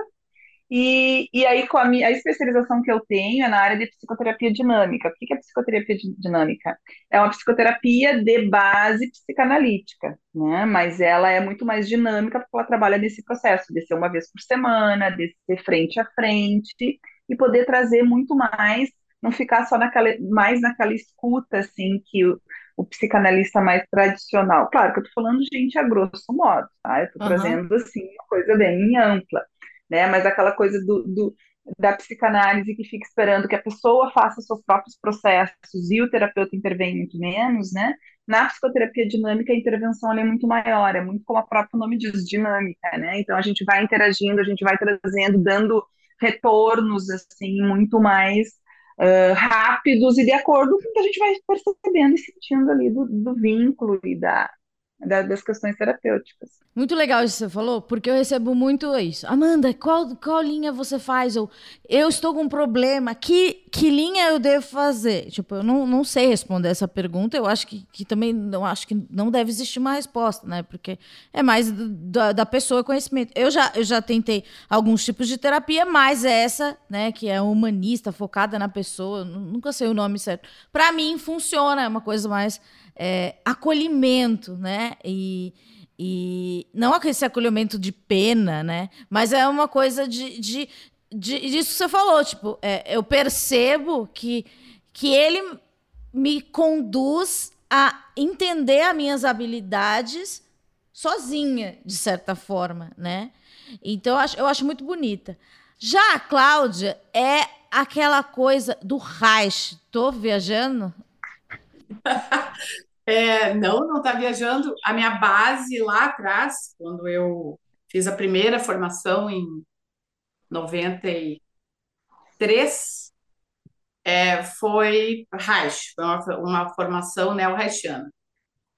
E, e aí, com a, minha, a especialização que eu tenho é na área de psicoterapia dinâmica. O que é psicoterapia dinâmica? É uma psicoterapia de base psicanalítica, né? Mas ela é muito mais dinâmica porque ela trabalha nesse processo de ser uma vez por semana, de ser frente a frente e poder trazer muito mais, não ficar só naquela, mais naquela escuta, assim, que o, o psicanalista mais tradicional. Claro que eu estou falando, gente, a grosso modo, tá? Eu estou uhum. trazendo, assim, uma coisa bem ampla né? Mas aquela coisa do, do, da psicanálise que fica esperando que a pessoa faça seus próprios processos e o terapeuta intervém muito menos, né? Na psicoterapia dinâmica, a intervenção é muito maior, é muito como o próprio nome diz, dinâmica, né? Então a gente vai interagindo, a gente vai trazendo, dando retornos assim muito mais uh, rápidos e de acordo com o que a gente vai percebendo e sentindo ali do, do vínculo e da, das questões terapêuticas. Muito legal isso que você falou, porque eu recebo muito isso. Amanda, qual, qual linha você faz? Ou eu estou com um problema, que, que linha eu devo fazer? Tipo, eu não, não sei responder essa pergunta. Eu acho que, que também não acho que não deve existir uma resposta, né? Porque é mais da, da pessoa conhecimento. Eu já, eu já tentei alguns tipos de terapia, mas essa, né, que é humanista, focada na pessoa, nunca sei o nome certo. Para mim funciona, é uma coisa mais é, acolhimento, né? E, e não esse acolhimento de pena, né? Mas é uma coisa de, de, de disso que você falou, tipo, é, eu percebo que, que ele me conduz a entender as minhas habilidades sozinha, de certa forma, né? Então eu acho, eu acho muito bonita. Já a Cláudia é aquela coisa do Reich. Tô viajando? É, não, não está viajando. A minha base lá atrás, quando eu fiz a primeira formação em 93, é, foi Reich, foi uma, uma formação neo-reichiana.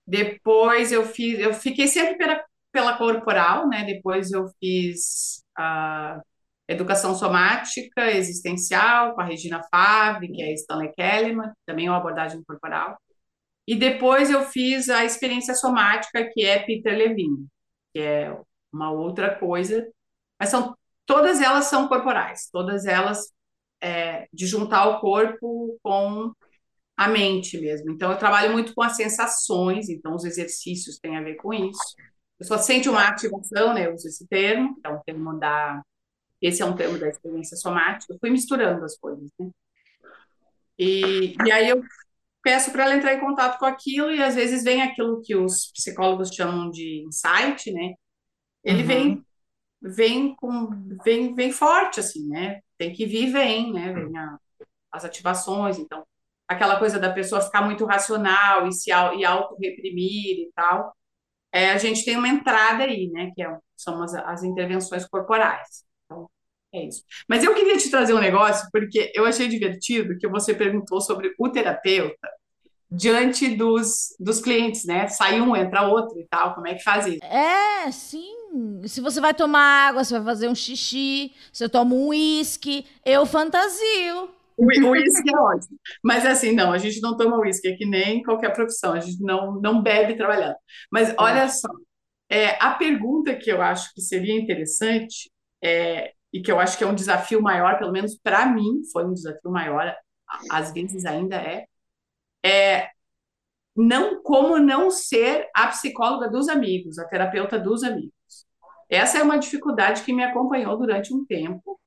Depois eu fiz, eu fiquei sempre pela, pela corporal, né? Depois eu fiz a educação somática existencial com a Regina Favre, que é a Stanley Kellyman, também é uma abordagem corporal. E depois eu fiz a experiência somática, que é Peter Levine, que é uma outra coisa. Mas são todas elas são corporais, todas elas é, de juntar o corpo com a mente mesmo. Então eu trabalho muito com as sensações, então os exercícios têm a ver com isso. Eu só sente uma ativação, né? Eu uso esse termo, então o termo da esse é um termo da experiência somática. Eu fui misturando as coisas, né? E, e aí eu peço para ela entrar em contato com aquilo e às vezes vem aquilo que os psicólogos chamam de insight, né? Ele uhum. vem vem com vem vem forte assim, né? Tem que vir vem, né? Vem a, as ativações, então aquela coisa da pessoa ficar muito racional e se e auto reprimir e tal. É, a gente tem uma entrada aí, né? Que é, são as, as intervenções corporais. Então, é isso. Mas eu queria te trazer um negócio, porque eu achei divertido que você perguntou sobre o terapeuta diante dos, dos clientes, né? Sai um, entra outro e tal. Como é que faz isso? É, sim. Se você vai tomar água, você vai fazer um xixi, você toma um uísque, eu fantasio. O uísque é ótimo. Mas assim, não, a gente não toma uísque, é que nem qualquer profissão, a gente não, não bebe trabalhando. Mas olha só, é, a pergunta que eu acho que seria interessante é, e que eu acho que é um desafio maior, pelo menos para mim, foi um desafio maior, às vezes ainda é, é não como não ser a psicóloga dos amigos, a terapeuta dos amigos. Essa é uma dificuldade que me acompanhou durante um tempo,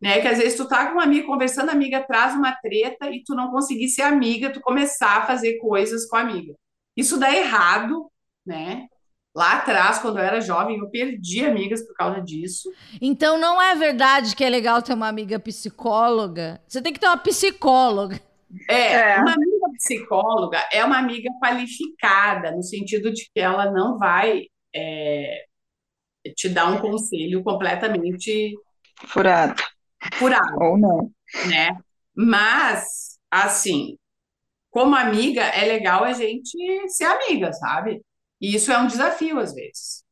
né? Que às vezes tu tá com uma amiga conversando, a amiga traz uma treta e tu não conseguir ser amiga, tu começar a fazer coisas com a amiga. Isso dá errado, né? Lá atrás, quando eu era jovem, eu perdi amigas por causa disso. Então não é verdade que é legal ter uma amiga psicóloga. Você tem que ter uma psicóloga. É, é, uma amiga psicóloga é uma amiga qualificada, no sentido de que ela não vai é, te dar um conselho completamente furado. Furado. Ou não. Né? Mas, assim, como amiga, é legal a gente ser amiga, sabe? E isso é um desafio às vezes,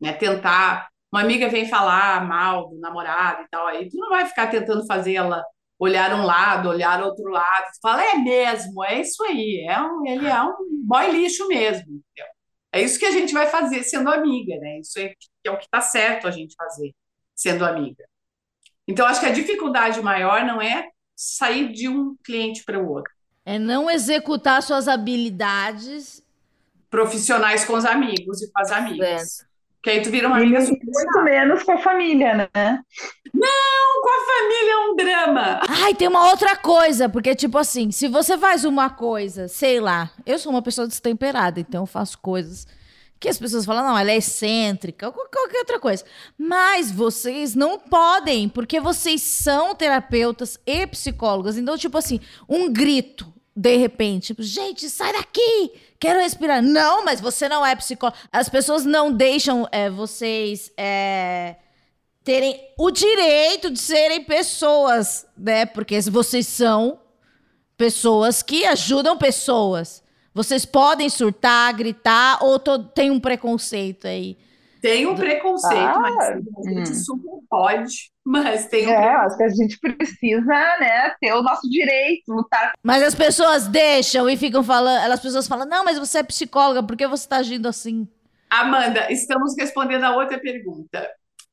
né? Tentar. Uma amiga vem falar mal do namorado e tal, aí tu não vai ficar tentando fazer ela olhar um lado, olhar outro lado. Fala, é mesmo, é isso aí, é um, ele é um boy lixo mesmo. Entendeu? É isso que a gente vai fazer sendo amiga, né? Isso é, é o que está certo a gente fazer sendo amiga. Então, acho que a dificuldade maior não é sair de um cliente para o outro. É não executar suas habilidades profissionais com os amigos e com as amigas. É. Que aí tu vira uma amiga muito menos com a família, né? Não, com a família é um drama. Ai, tem uma outra coisa, porque tipo assim, se você faz uma coisa, sei lá, eu sou uma pessoa destemperada, então eu faço coisas que as pessoas falam, não, ela é excêntrica, ou qualquer outra coisa. Mas vocês não podem, porque vocês são terapeutas e psicólogas. Então, tipo assim, um grito, de repente, tipo, gente, sai daqui! Quero respirar. Não, mas você não é psicólogo. As pessoas não deixam é, vocês é, terem o direito de serem pessoas, né? Porque vocês são pessoas que ajudam pessoas. Vocês podem surtar, gritar, ou tem um preconceito aí? Tem um preconceito, ah, mas a gente hum. super pode, mas tem um É, acho que a gente precisa, né, ter o nosso direito, lutar. Mas as pessoas deixam e ficam falando, as pessoas falam, não, mas você é psicóloga, por que você está agindo assim? Amanda, estamos respondendo a outra pergunta.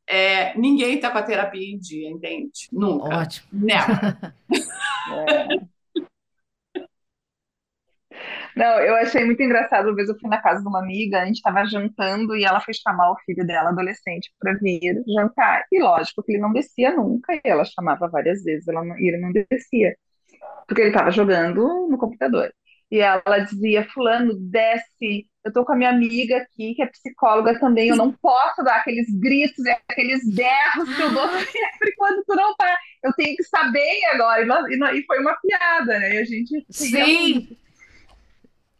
É, ninguém está com a terapia em dia, entende? Nunca. Ótimo. Não. é. Não, eu achei muito engraçado. Uma vez eu fui na casa de uma amiga, a gente estava jantando e ela foi chamar o filho dela, adolescente, para vir jantar. E lógico que ele não descia nunca, e ela chamava várias vezes, ela não, e ele não descia, porque ele estava jogando no computador. E ela dizia: Fulano, desce. Eu tô com a minha amiga aqui, que é psicóloga também. Eu não posso dar aqueles gritos e aqueles berros que eu dou sempre quando tu não tá. Eu tenho que saber agora. E, e foi uma piada, né? E a gente. Sim.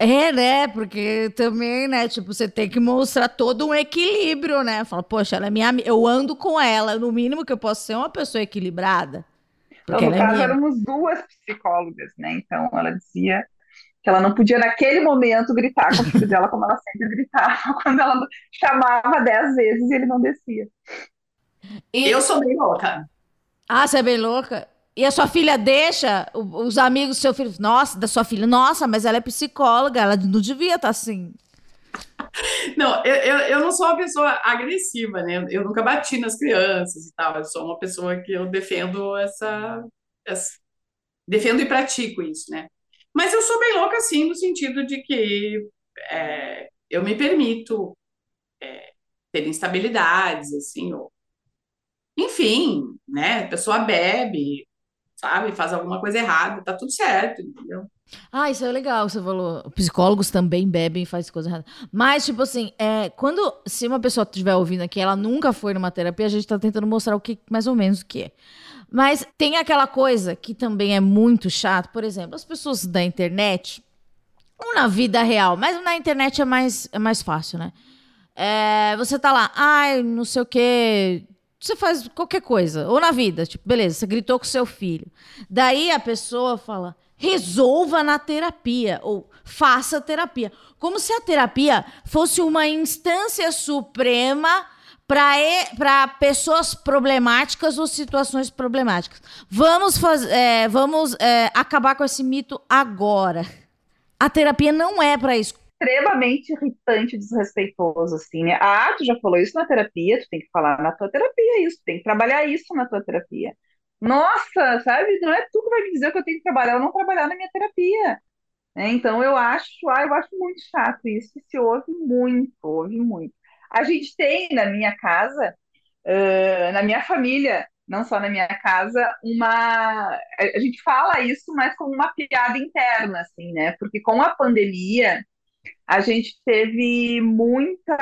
É, né? Porque também, né? Tipo, você tem que mostrar todo um equilíbrio, né? Fala, poxa, ela é minha Eu ando com ela. No mínimo que eu posso ser uma pessoa equilibrada. Então, no é caso, é éramos duas psicólogas, né? Então, ela dizia que ela não podia, naquele momento, gritar com o filho dela como ela sempre gritava, quando ela chamava dez vezes e ele não descia. E... Eu sou bem louca. Ah, você é bem louca? E a sua filha deixa os amigos do seu filho, nossa, da sua filha, nossa, mas ela é psicóloga, ela não devia estar tá assim. Não, eu, eu, eu não sou uma pessoa agressiva, né? Eu nunca bati nas crianças e tal. Eu sou uma pessoa que eu defendo essa, essa defendo e pratico isso, né? Mas eu sou bem louca, assim, no sentido de que é, eu me permito é, ter instabilidades, assim, ou, enfim, né? A pessoa bebe, sabe, faz alguma coisa errada, tá tudo certo, entendeu? Ah, isso é legal, você falou. Psicólogos também bebem e fazem coisa errada. Mas, tipo assim, é, quando. Se uma pessoa estiver ouvindo aqui, ela nunca foi numa terapia, a gente tá tentando mostrar o que, mais ou menos, o que é. Mas tem aquela coisa que também é muito chato, por exemplo, as pessoas da internet, ou na vida real, mas na internet é mais, é mais fácil, né? É, você tá lá, ai, não sei o quê, você faz qualquer coisa, ou na vida, tipo, beleza, você gritou com seu filho. Daí a pessoa fala: resolva na terapia, ou faça terapia. Como se a terapia fosse uma instância suprema para pessoas problemáticas ou situações problemáticas. Vamos, faz, é, vamos é, acabar com esse mito agora. A terapia não é para isso extremamente irritante e desrespeitoso, assim, né? Ah, tu já falou isso na terapia, tu tem que falar na tua terapia isso, tem que trabalhar isso na tua terapia. Nossa, sabe? Não é tu que vai me dizer que eu tenho que trabalhar ou não trabalhar na minha terapia. Né? Então eu acho, ah, eu acho muito chato isso, se ouve muito, ouve muito. A gente tem na minha casa, uh, na minha família, não só na minha casa, uma. A gente fala isso, mas com uma piada interna, assim, né? Porque com a pandemia, a gente teve muita.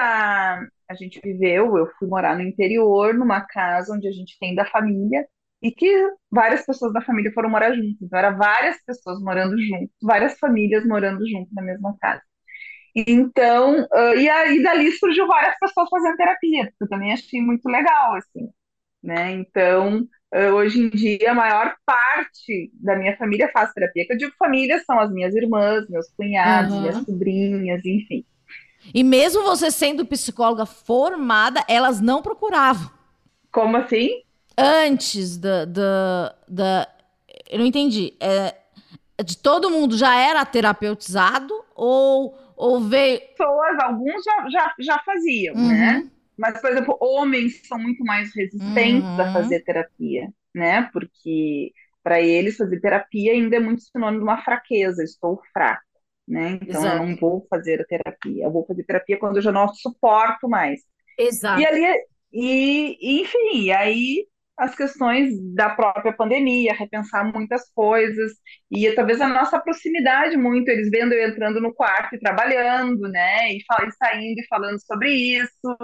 A gente viveu, eu fui morar no interior, numa casa onde a gente tem da família, e que várias pessoas da família foram morar juntas. Então, era várias pessoas morando juntas, várias famílias morando juntas na mesma casa. Então, uh, e aí dali surgiu várias pessoas fazendo terapia, que eu também achei muito legal, assim, né? Então, hoje em dia, a maior parte da minha família faz terapia. Que eu digo família são as minhas irmãs, meus cunhados, uhum. minhas sobrinhas, enfim. E mesmo você sendo psicóloga formada, elas não procuravam. Como assim? Antes da. da, da eu não entendi. É, de todo mundo já era terapeutizado ou, ou veio. Pessoas, alguns já, já, já faziam, uhum. né? Mas, por exemplo, homens são muito mais resistentes uhum. a fazer terapia. né? Porque para eles fazer terapia ainda é muito sinônimo de uma fraqueza, estou fraco, né? Então Exato. eu não vou fazer a terapia, eu vou fazer terapia quando eu já não suporto mais. Exato. E ali, e, enfim, aí as questões da própria pandemia, repensar muitas coisas, e talvez a nossa proximidade muito, eles vendo eu entrando no quarto e trabalhando, né, e, e saindo e falando sobre isso.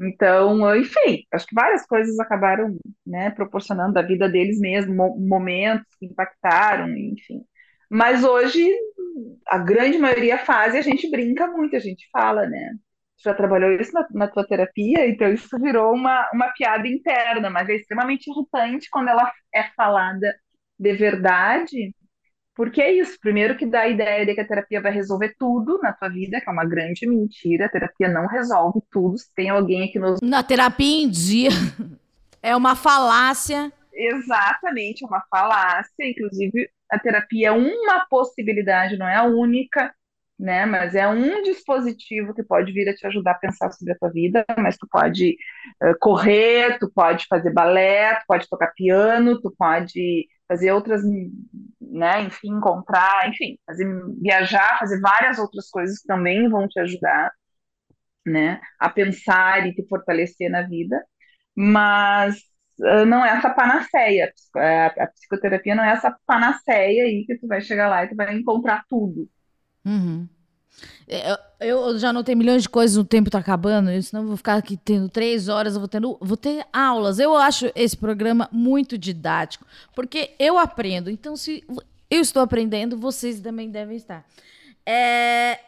Então, enfim, acho que várias coisas acabaram, né, proporcionando a vida deles mesmo, momentos que impactaram, enfim. Mas hoje, a grande maioria faz e a gente brinca muito, a gente fala, né? já trabalhou isso na, na, tua terapia, então isso virou uma, uma piada interna, mas é extremamente irritante quando ela é falada de verdade, porque é isso, primeiro que dá a ideia de que a terapia vai resolver tudo na tua vida, que é uma grande mentira, a terapia não resolve tudo, se tem alguém aqui nos... Na terapia em dia, é uma falácia. Exatamente, é uma falácia, inclusive a terapia é uma possibilidade, não é a única, né? Mas é um dispositivo que pode vir a te ajudar a pensar sobre a tua vida, mas tu pode uh, correr, tu pode fazer balé, tu pode tocar piano, tu pode fazer outras, né, enfim, encontrar, enfim, fazer viajar, fazer várias outras coisas que também vão te ajudar, né, a pensar e te fortalecer na vida, mas uh, não é essa panaceia, a psicoterapia não é essa panaceia aí que tu vai chegar lá e tu vai encontrar tudo, Uhum. É, eu, eu, já notei milhões de coisas, o tempo tá acabando, senão eu vou ficar aqui tendo três horas, eu vou, tendo, vou ter aulas. Eu acho esse programa muito didático, porque eu aprendo. Então, se eu estou aprendendo, vocês também devem estar. É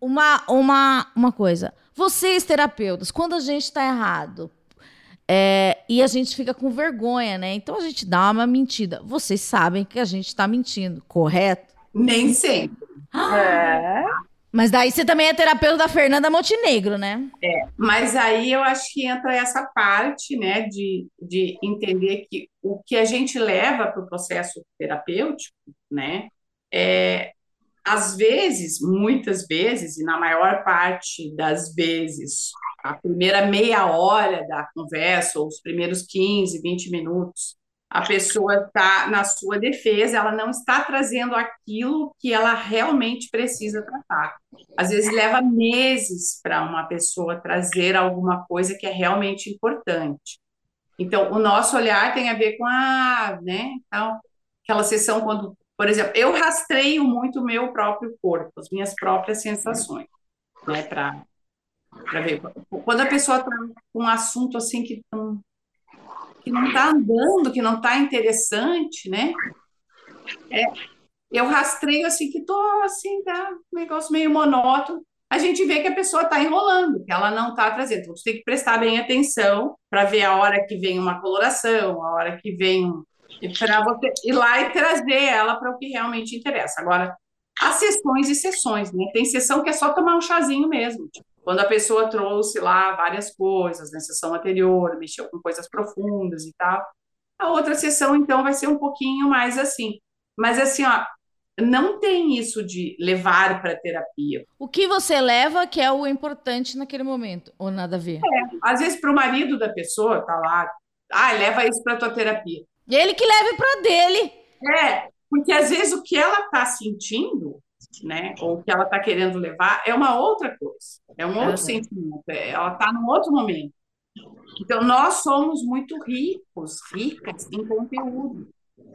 uma, uma, uma coisa. Vocês, terapeutas, quando a gente está errado, é, e a gente fica com vergonha, né? Então a gente dá uma mentira. Vocês sabem que a gente está mentindo, correto? Nem sempre. É. Mas daí você também é terapeuta da Fernanda Montenegro, né? É, mas aí eu acho que entra essa parte, né, de, de entender que o que a gente leva para o processo terapêutico, né, é, às vezes, muitas vezes, e na maior parte das vezes, a primeira meia hora da conversa, ou os primeiros 15, 20 minutos, a pessoa está na sua defesa, ela não está trazendo aquilo que ela realmente precisa tratar. Às vezes leva meses para uma pessoa trazer alguma coisa que é realmente importante. Então, o nosso olhar tem a ver com a, né, então, aquela sessão quando, por exemplo, eu rastreio muito o meu próprio corpo, as minhas próprias sensações, né, para ver. Quando a pessoa está com um assunto assim que que não está andando, que não está interessante, né? É, eu rastreio assim que tô assim, tá um negócio meio monótono. A gente vê que a pessoa está enrolando, que ela não está trazendo. Então, você tem que prestar bem atenção para ver a hora que vem uma coloração, a hora que vem para você ir lá e trazer ela para o que realmente interessa. Agora, há sessões e sessões, né? Tem sessão que é só tomar um chazinho mesmo. Tipo, quando a pessoa trouxe lá várias coisas na sessão anterior, mexeu com coisas profundas e tal. A outra sessão, então, vai ser um pouquinho mais assim. Mas assim, ó, não tem isso de levar para terapia. O que você leva que é o importante naquele momento, ou nada a ver? É, às vezes para o marido da pessoa tá lá, ah, leva isso para tua terapia. Ele que leve para dele. É, porque às vezes o que ela está sentindo né? Ou que ela está querendo levar, é uma outra coisa, é um outro uhum. sentimento, é, ela está num outro momento. Então, nós somos muito ricos, ricas em conteúdo,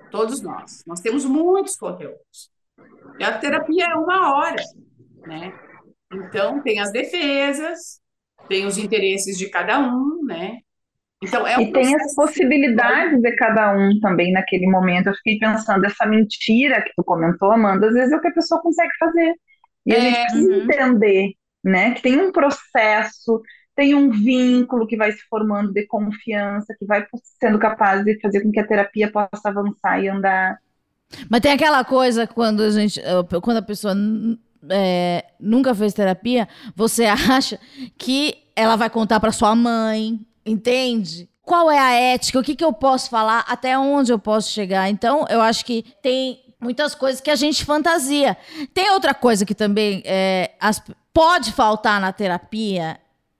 todos nós. Nós temos muitos conteúdos. E a terapia é uma hora, né? Então, tem as defesas, tem os interesses de cada um, né? Então, é um e tem as possibilidades de cada um também naquele momento. Eu fiquei pensando, essa mentira que tu comentou, Amanda, às vezes é o que a pessoa consegue fazer. E é, a gente precisa uhum. entender, né, que tem um processo, tem um vínculo que vai se formando de confiança, que vai sendo capaz de fazer com que a terapia possa avançar e andar. Mas tem aquela coisa quando a gente, quando a pessoa é, nunca fez terapia, você acha que ela vai contar para sua mãe, Entende? Qual é a ética? O que, que eu posso falar? Até onde eu posso chegar? Então, eu acho que tem muitas coisas que a gente fantasia. Tem outra coisa que também é, as, pode faltar na terapia,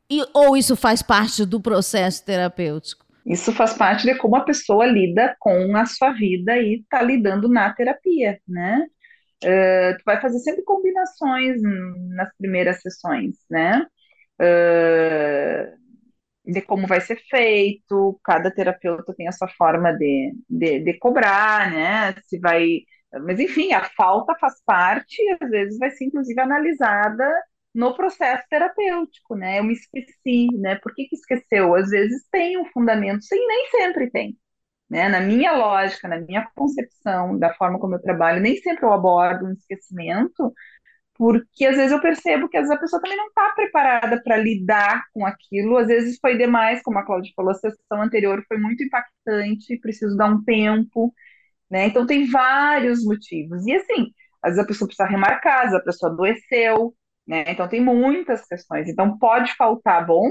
e, ou isso faz parte do processo terapêutico? Isso faz parte de como a pessoa lida com a sua vida e está lidando na terapia, né? Uh, tu vai fazer sempre combinações nas primeiras sessões, né? Uh, de como vai ser feito, cada terapeuta tem a sua forma de, de, de, cobrar, né? Se vai. Mas, enfim, a falta faz parte e às vezes vai ser, inclusive, analisada no processo terapêutico, né? Eu me esqueci, né? Por que, que esqueceu? Às vezes tem um fundamento, sim, nem sempre tem. Né? Na minha lógica, na minha concepção, da forma como eu trabalho, nem sempre eu abordo um esquecimento, porque às vezes eu percebo que às vezes a pessoa também não está preparada para lidar com aquilo, às vezes foi demais, como a Cláudia falou, a sessão anterior foi muito impactante, preciso dar um tempo, né? Então tem vários motivos. E assim, às vezes a pessoa precisa remarcar, às vezes a pessoa adoeceu, né? Então tem muitas questões. Então pode faltar bom,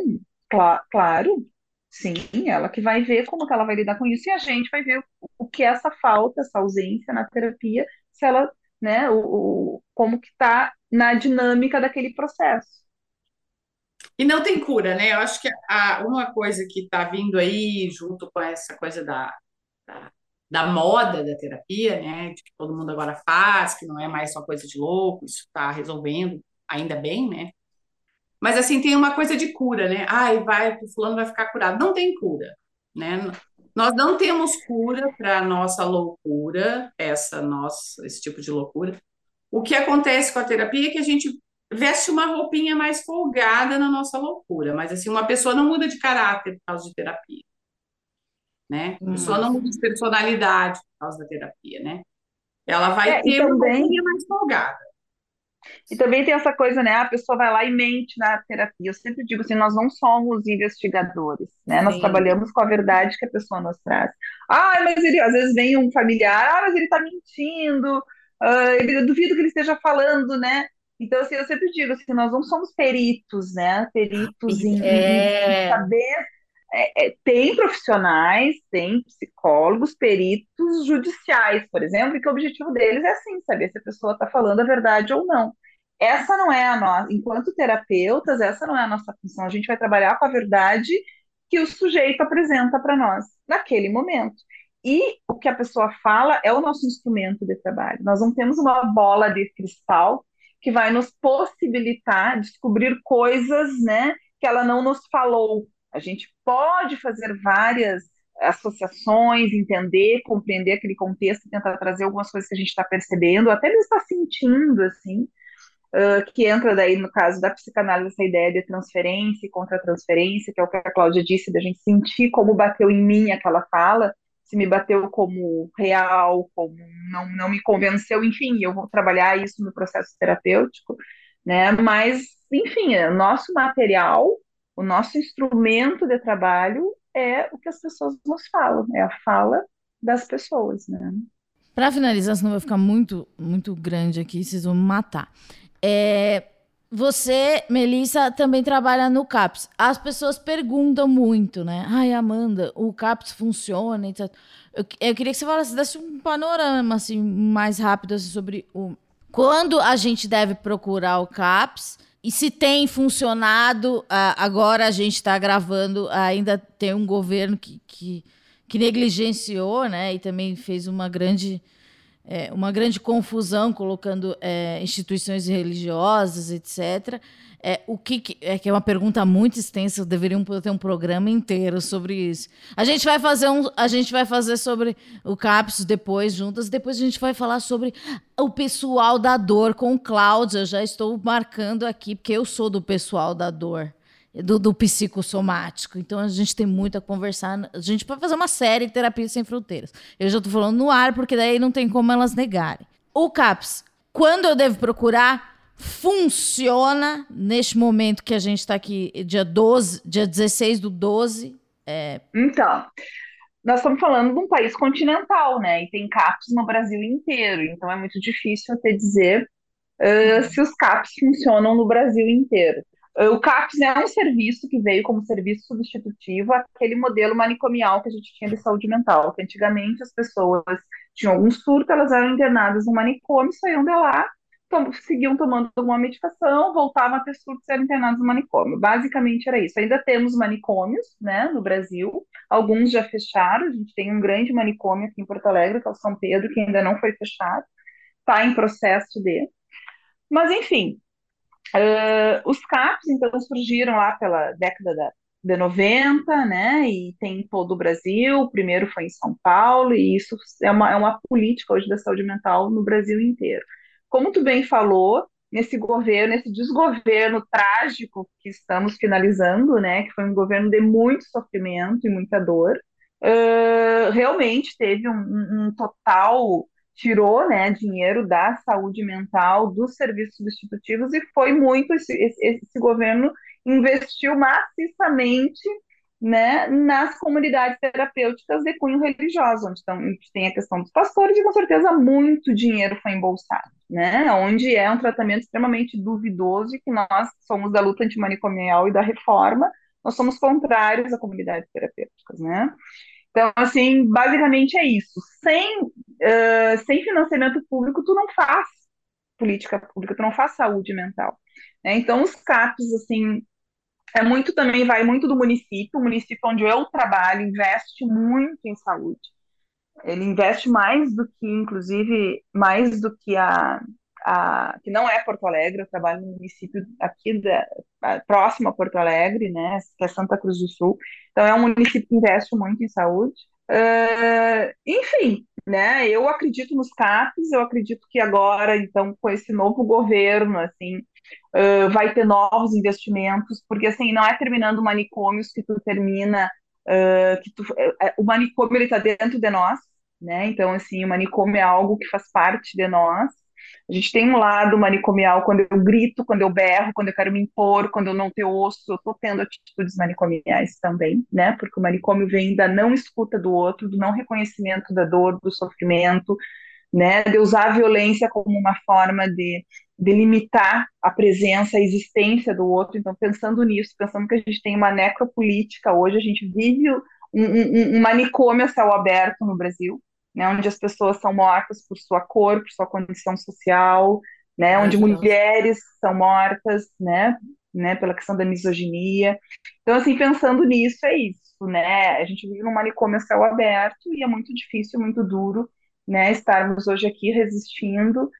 cl claro, sim, ela que vai ver como que ela vai lidar com isso e a gente vai ver o, o que é essa falta, essa ausência na terapia, se ela, né, o, o como que está na dinâmica daquele processo. E não tem cura, né? Eu acho que a, uma coisa que está vindo aí, junto com essa coisa da, da, da, moda da terapia, né? De que todo mundo agora faz, que não é mais só coisa de louco, isso está resolvendo, ainda bem, né? Mas assim, tem uma coisa de cura, né? Ai, vai, o fulano vai ficar curado. Não tem cura, né? Nós não temos cura para a nossa loucura, essa nossa, esse tipo de loucura. O que acontece com a terapia é que a gente veste uma roupinha mais folgada na nossa loucura, mas assim, uma pessoa não muda de caráter por causa de terapia, né? A pessoa não muda de personalidade por causa da terapia, né? Ela vai é, ter também, uma roupinha mais folgada. E também tem essa coisa, né? A pessoa vai lá e mente na terapia. Eu sempre digo assim, nós não somos investigadores, né? Sim. Nós trabalhamos com a verdade que a pessoa nos traz. Ah, mas ele, às vezes vem um familiar, ah, mas ele está mentindo, uh, eu duvido que ele esteja falando, né? Então, assim, eu sempre digo assim, nós não somos peritos, né? Peritos em, é... em saber. É, é, tem profissionais, tem psicólogos, peritos judiciais, por exemplo, que o objetivo deles é assim, saber se a pessoa está falando a verdade ou não. Essa não é a nossa, enquanto terapeutas, essa não é a nossa função. A gente vai trabalhar com a verdade que o sujeito apresenta para nós naquele momento. E o que a pessoa fala é o nosso instrumento de trabalho. Nós não temos uma bola de cristal que vai nos possibilitar descobrir coisas, né, que ela não nos falou. A gente pode fazer várias associações, entender, compreender aquele contexto, tentar trazer algumas coisas que a gente está percebendo, até mesmo está sentindo, assim, uh, que entra daí no caso da psicanálise essa ideia de transferência e contra-transferência, que é o que a Cláudia disse, da gente sentir como bateu em mim aquela fala, se me bateu como real, como não, não me convenceu, enfim, eu vou trabalhar isso no processo terapêutico, né? Mas, enfim, o nosso material, o nosso instrumento de trabalho é o que as pessoas nos falam, é a fala das pessoas, né? Para finalizar, senão vai ficar muito, muito grande aqui, vocês vão me matar. É, você, Melissa, também trabalha no CAPS. As pessoas perguntam muito, né? Ai, Amanda, o CAPS funciona, etc. Eu, eu queria que você falasse, desse um panorama assim, mais rápido assim, sobre o, quando a gente deve procurar o CAPS e se tem funcionado. agora a gente está gravando, ainda tem um governo que, que, que negligenciou, né? E também fez uma grande é, uma grande confusão colocando é, instituições religiosas, etc. É, o que, que, é que é uma pergunta muito extensa, deveriam ter um programa inteiro sobre isso. A gente vai fazer um, a gente vai fazer sobre o CAPS depois juntas, depois a gente vai falar sobre o pessoal da dor com Cláudia. Já estou marcando aqui porque eu sou do pessoal da dor do, do psicossomático. Então a gente tem muito a conversar. A gente pode fazer uma série de Terapia Sem Fronteiras. Eu já estou falando no ar, porque daí não tem como elas negarem. O CAPS, quando eu devo procurar? Funciona neste momento que a gente está aqui, dia 12, dia 16 do 12. É... Então, nós estamos falando de um país continental, né? E tem CAPS no Brasil inteiro. Então é muito difícil até dizer uh, se os CAPS funcionam no Brasil inteiro. O CAPS é um serviço que veio como serviço substitutivo àquele modelo manicomial que a gente tinha de saúde mental, que antigamente as pessoas tinham algum surto, elas eram internadas no manicômio, saíam de lá, tom, seguiam tomando alguma medicação, voltavam a ter surtos e eram internados no manicômio. Basicamente era isso. Ainda temos manicômios, né, no Brasil. Alguns já fecharam. A gente tem um grande manicômio aqui em Porto Alegre, que é o São Pedro, que ainda não foi fechado. Está em processo de. Mas, enfim, uh, os CAPs, então, surgiram lá pela década da, de 90, né, e tem em todo o Brasil, o primeiro foi em São Paulo, e isso é uma, é uma política hoje da saúde mental no Brasil inteiro. Como tu bem falou, nesse governo, nesse desgoverno trágico que estamos finalizando, né, que foi um governo de muito sofrimento e muita dor, uh, realmente teve um, um, total tirou, né, dinheiro da saúde mental, dos serviços substitutivos e foi muito esse, esse, esse governo investiu maciçamente né, nas comunidades terapêuticas de cunho religioso, onde então, tem a questão dos pastores e com certeza muito dinheiro foi embolsado, né, onde é um tratamento extremamente duvidoso e que nós somos da luta antimanicomial e da reforma, nós somos contrários a comunidades terapêuticas, né. Então, assim, basicamente é isso. Sem, uh, sem financiamento público, tu não faz política pública, tu não faz saúde mental. Né? Então, os CAPs, assim, é muito também, vai muito do município. O município onde eu trabalho investe muito em saúde. Ele investe mais do que, inclusive, mais do que a, a que não é Porto Alegre. Eu trabalho no município aqui da, próximo a Porto Alegre, né, que é Santa Cruz do Sul. Então é um município que investe muito em saúde. Uh, enfim, né, eu acredito nos CAPs, eu acredito que agora, então, com esse novo governo, assim, uh, vai ter novos investimentos, porque assim, não é terminando manicômios que tu termina, uh, que tu, uh, o manicômio ele está dentro de nós, né? Então, assim, o manicômio é algo que faz parte de nós. A gente tem um lado manicomial quando eu grito, quando eu berro, quando eu quero me impor, quando eu não tenho osso, eu estou tendo atitudes manicomiais também, né? Porque o manicômio vem da não escuta do outro, do não reconhecimento da dor, do sofrimento, né? De usar a violência como uma forma de delimitar a presença, a existência do outro. Então, pensando nisso, pensando que a gente tem uma necropolítica hoje, a gente vive um, um, um manicômio a céu aberto no Brasil, né, onde as pessoas são mortas por sua cor, por sua condição social, né, onde mulheres são mortas, né, né, pela questão da misoginia. Então, assim, pensando nisso, é isso, né, a gente vive num manicômio a céu aberto e é muito difícil, muito duro, né, estarmos hoje aqui resistindo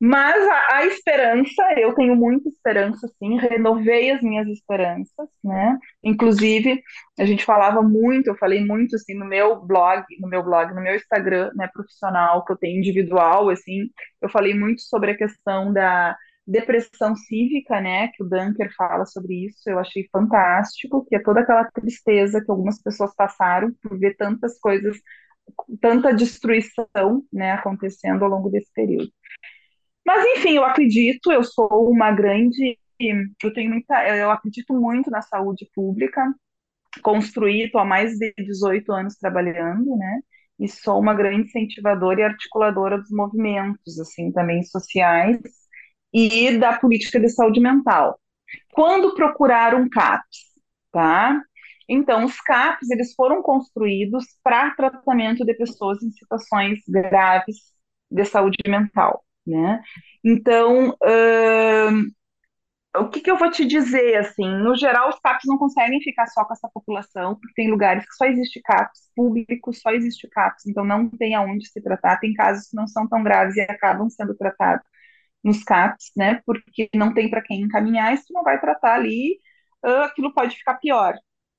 mas a, a, esperança, eu tenho muita esperança, sim, renovei as minhas esperanças, né? Inclusive, a gente falava muito, eu falei muito assim no meu blog, no meu blog, no meu Instagram, né, profissional, que eu tenho individual, assim, eu falei muito sobre a questão da depressão cívica, né, que o Dunker fala sobre isso, eu achei fantástico, que é toda aquela tristeza que algumas pessoas passaram por ver tantas coisas, tanta destruição, né, acontecendo ao longo desse período. Mas, enfim, eu acredito, eu sou uma grande. Eu tenho muita. Eu acredito muito na saúde pública. Construí, estou há mais de 18 anos trabalhando, né? E sou uma grande incentivadora e articuladora dos movimentos, assim, também sociais e da política de saúde mental. Quando procurar um CAPS, tá? Então, os CAPs eles foram construídos para tratamento de pessoas em situações graves de saúde mental né? Então, o que, que eu vou te dizer, assim, no geral os CAPs não conseguem ficar só com essa população, porque tem lugares que só existe CAPs, públicos só existe CAPs, então não tem aonde se tratar, tem casos que não são tão graves e acabam sendo tratados nos CAPs, né, porque não tem para quem encaminhar, e se não vai tratar ali, aquilo pode ficar pior,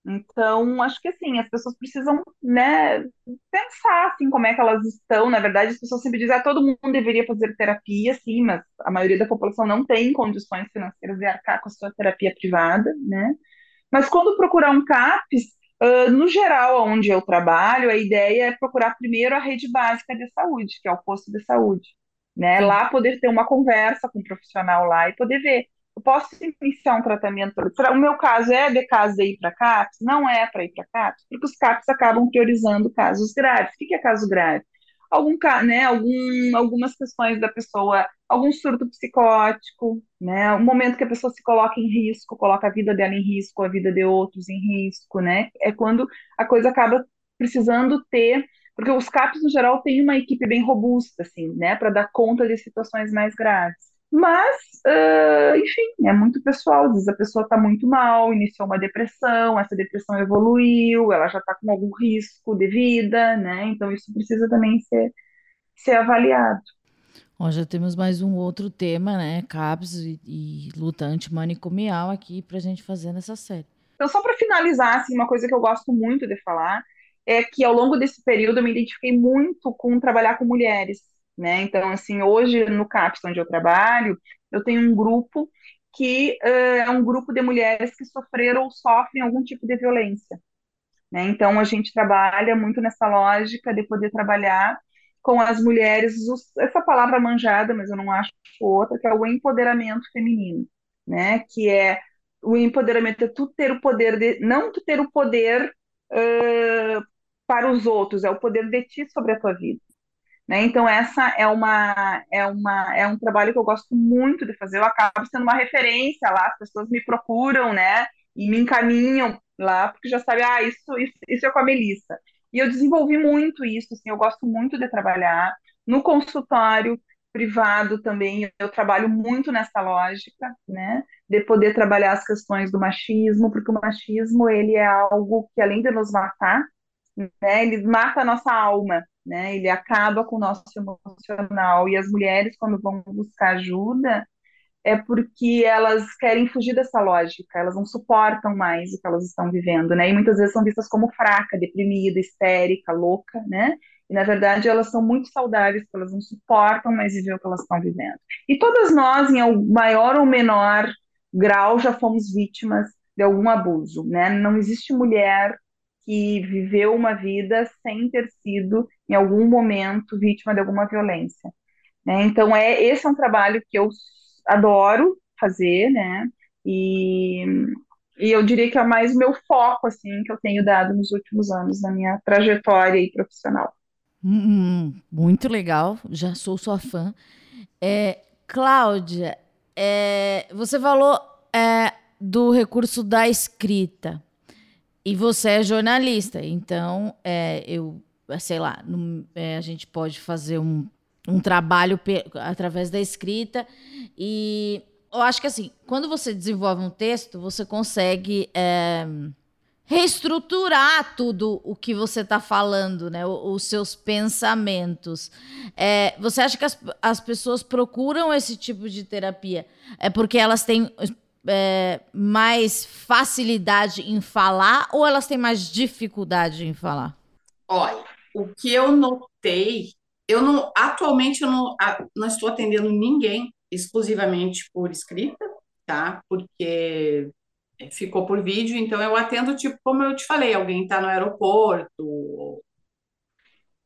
então, acho que assim, as pessoas precisam, né, pensar assim como é que elas estão. Na verdade, as pessoas sempre dizem, ah, todo mundo deveria fazer terapia, sim, mas a maioria da população não tem condições financeiras de arcar com a sua terapia privada, né? Mas quando procurar um CAPS, uh, no geral, onde eu trabalho, a ideia é procurar primeiro a rede básica de saúde, que é o posto de saúde, né? Lá poder ter uma conversa com o um profissional lá e poder ver posso iniciar um tratamento. O meu caso é de caso de ir para CAPS? Não é para ir para CAPS, porque os CAPS acabam priorizando casos graves. O que é caso grave? Algum, né, algum, algumas questões da pessoa, algum surto psicótico, né, um momento que a pessoa se coloca em risco, coloca a vida dela em risco, a vida de outros em risco, né, é quando a coisa acaba precisando ter, porque os CAPs, no geral, têm uma equipe bem robusta, assim, né, para dar conta de situações mais graves. Mas, uh, enfim, é muito pessoal. Às vezes a pessoa está muito mal, iniciou uma depressão, essa depressão evoluiu, ela já está com algum risco de vida, né? Então isso precisa também ser, ser avaliado. Bom, já temos mais um outro tema, né? CAPS e, e luta antimanicomial aqui para a gente fazer nessa série. Então, só para finalizar, assim, uma coisa que eu gosto muito de falar é que ao longo desse período eu me identifiquei muito com trabalhar com mulheres, né? Então, assim, hoje no CAPS, onde eu trabalho, eu tenho um grupo que uh, é um grupo de mulheres que sofreram ou sofrem algum tipo de violência. Né? Então, a gente trabalha muito nessa lógica de poder trabalhar com as mulheres, essa palavra manjada, mas eu não acho outra, que é o empoderamento feminino, né? Que é o empoderamento é tu ter o poder de, não tu ter o poder uh, para os outros, é o poder de ti sobre a tua vida. Né? Então essa é uma é uma é um trabalho que eu gosto muito de fazer. Eu acabo sendo uma referência lá, as pessoas me procuram, né? E me encaminham lá porque já sabem, ah, isso isso, isso é com a Melissa. E eu desenvolvi muito isso, assim, eu gosto muito de trabalhar no consultório privado também. Eu trabalho muito nessa lógica, né, de poder trabalhar as questões do machismo, porque o machismo ele é algo que além de nos matar, né, ele mata a nossa alma, né? Ele acaba com o nosso emocional. E as mulheres, quando vão buscar ajuda, é porque elas querem fugir dessa lógica, elas não suportam mais o que elas estão vivendo, né? E muitas vezes são vistas como fraca, deprimida, histérica, louca, né? E na verdade elas são muito saudáveis, porque elas não suportam mais viver o que elas estão vivendo. E todas nós, em maior ou menor grau, já fomos vítimas de algum abuso, né? Não existe mulher que viveu uma vida sem ter sido, em algum momento, vítima de alguma violência. Né? Então, é, esse é um trabalho que eu adoro fazer, né? E, e eu diria que é mais o meu foco, assim, que eu tenho dado nos últimos anos na minha trajetória profissional. Hum, muito legal, já sou sua fã. É, Cláudia, é, você falou é, do recurso da escrita. E você é jornalista, então é, eu, sei lá, é, a gente pode fazer um, um trabalho através da escrita e eu acho que assim, quando você desenvolve um texto, você consegue é, reestruturar tudo o que você está falando, né? os, os seus pensamentos. É, você acha que as, as pessoas procuram esse tipo de terapia? É porque elas têm é, mais facilidade em falar ou elas têm mais dificuldade em falar? Olha, o que eu notei, eu não atualmente eu não, não estou atendendo ninguém exclusivamente por escrita, tá? Porque ficou por vídeo, então eu atendo tipo como eu te falei, alguém está no aeroporto,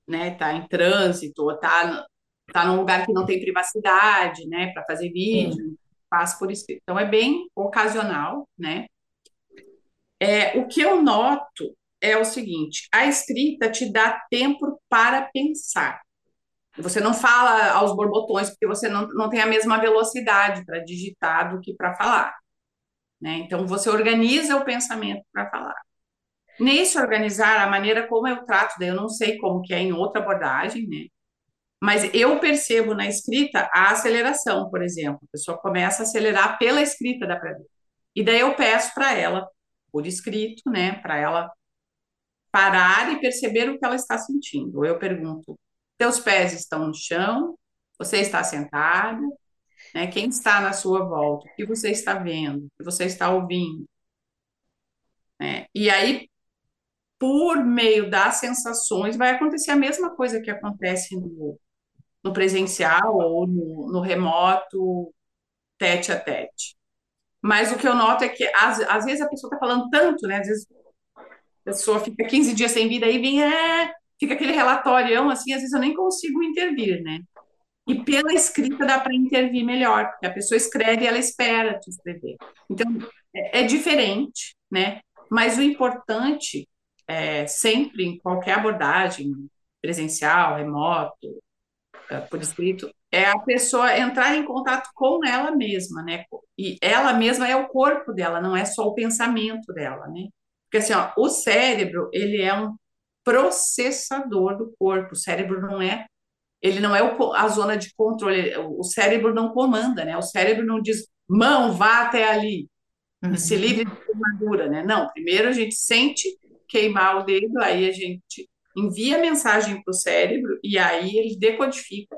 né? Tá em trânsito, ou tá tá num lugar que não tem privacidade, né? Para fazer vídeo. Sim faz por escrito. Então, é bem ocasional, né? É, o que eu noto é o seguinte: a escrita te dá tempo para pensar. Você não fala aos borbotões, porque você não, não tem a mesma velocidade para digitar do que para falar. Né? Então, você organiza o pensamento para falar. Nesse organizar, a maneira como eu trato, daí eu não sei como que é em outra abordagem, né? Mas eu percebo na escrita a aceleração, por exemplo. A pessoa começa a acelerar pela escrita da para E daí eu peço para ela, por escrito, né, para ela parar e perceber o que ela está sentindo. Eu pergunto: teus pés estão no chão? Você está sentada? Né? Quem está na sua volta? O que você está vendo? O que você está ouvindo? Né? E aí, por meio das sensações, vai acontecer a mesma coisa que acontece no, no presencial ou no, no remoto, tete a tete. Mas o que eu noto é que, às, às vezes, a pessoa está falando tanto, né? Às vezes a pessoa fica 15 dias sem vida e vem, é, fica aquele relatório, assim, às vezes eu nem consigo intervir, né? E pela escrita dá para intervir melhor, porque a pessoa escreve e ela espera te escrever. Então, é, é diferente, né? Mas o importante, é, sempre, em qualquer abordagem, presencial, remoto, por escrito, é a pessoa entrar em contato com ela mesma, né? E ela mesma é o corpo dela, não é só o pensamento dela, né? Porque assim, ó, o cérebro, ele é um processador do corpo. O cérebro não é ele não é o, a zona de controle, o cérebro não comanda, né? O cérebro não diz, mão, vá até ali, e se livre de queimadura, né? Não, primeiro a gente sente queimar o dedo, aí a gente envia mensagem para o cérebro e aí ele decodifica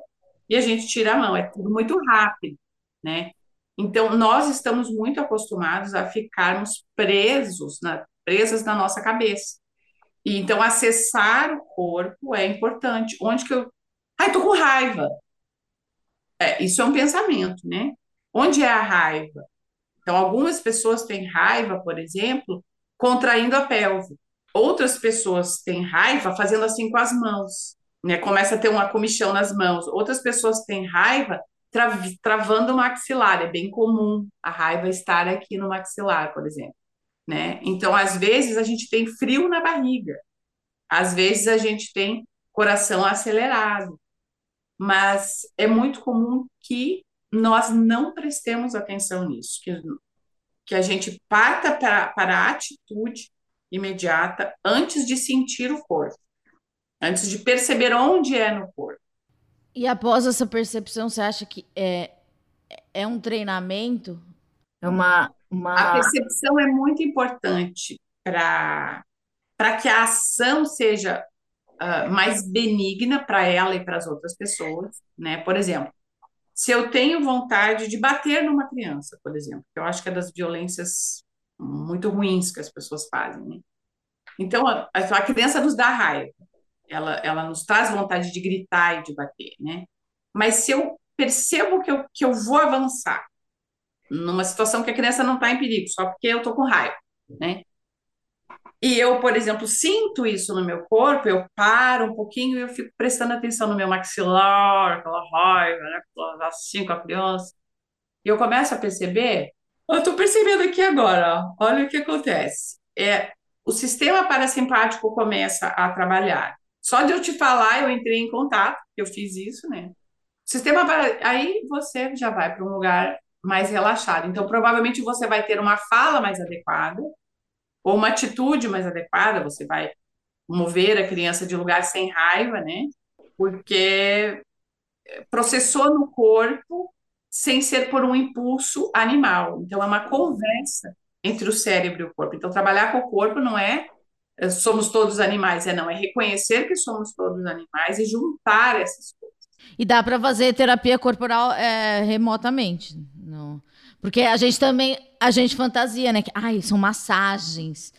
e a gente tira a mão. É tudo muito rápido, né? Então, nós estamos muito acostumados a ficarmos presos, na, presas na nossa cabeça. E, então, acessar o corpo é importante. Onde que eu... Ai, tô com raiva. É, isso é um pensamento, né? Onde é a raiva? Então, algumas pessoas têm raiva, por exemplo, contraindo a pelve. Outras pessoas têm raiva fazendo assim com as mãos, né? Começa a ter uma comichão nas mãos. Outras pessoas têm raiva tra travando o maxilar. É bem comum a raiva estar aqui no maxilar, por exemplo, né? Então, às vezes a gente tem frio na barriga. Às vezes a gente tem coração acelerado. Mas é muito comum que nós não prestemos atenção nisso, que, que a gente parta para, para a atitude imediata antes de sentir o corpo, antes de perceber onde é no corpo. E após essa percepção, você acha que é, é um treinamento? É uma, uma... A percepção é muito importante para que a ação seja uh, mais benigna para ela e para as outras pessoas, né? Por exemplo, se eu tenho vontade de bater numa criança, por exemplo, que eu acho que é das violências muito ruins que as pessoas fazem, né? Então, a, a criança nos dá raiva, ela, ela nos traz vontade de gritar e de bater, né? Mas se eu percebo que eu, que eu vou avançar numa situação que a criança não está em perigo, só porque eu estou com raiva, né? E eu, por exemplo, sinto isso no meu corpo, eu paro um pouquinho e eu fico prestando atenção no meu maxilar, aquela raiva, né? Assim com a criança. E eu começo a perceber, eu estou percebendo aqui agora, ó, olha o que acontece. É, o sistema parasimpático começa a trabalhar. Só de eu te falar, eu entrei em contato, eu fiz isso, né? O sistema aí você já vai para um lugar mais relaxado. Então, provavelmente você vai ter uma fala mais adequada, ou uma atitude mais adequada, você vai mover a criança de lugar sem raiva, né? Porque processou no corpo sem ser por um impulso animal. Então, é uma conversa entre o cérebro e o corpo. Então, trabalhar com o corpo não é, é somos todos animais, é não, é reconhecer que somos todos animais e juntar essas coisas. E dá para fazer terapia corporal é, remotamente, não? Porque a gente também, a gente fantasia, né? Que, ai, são massagens.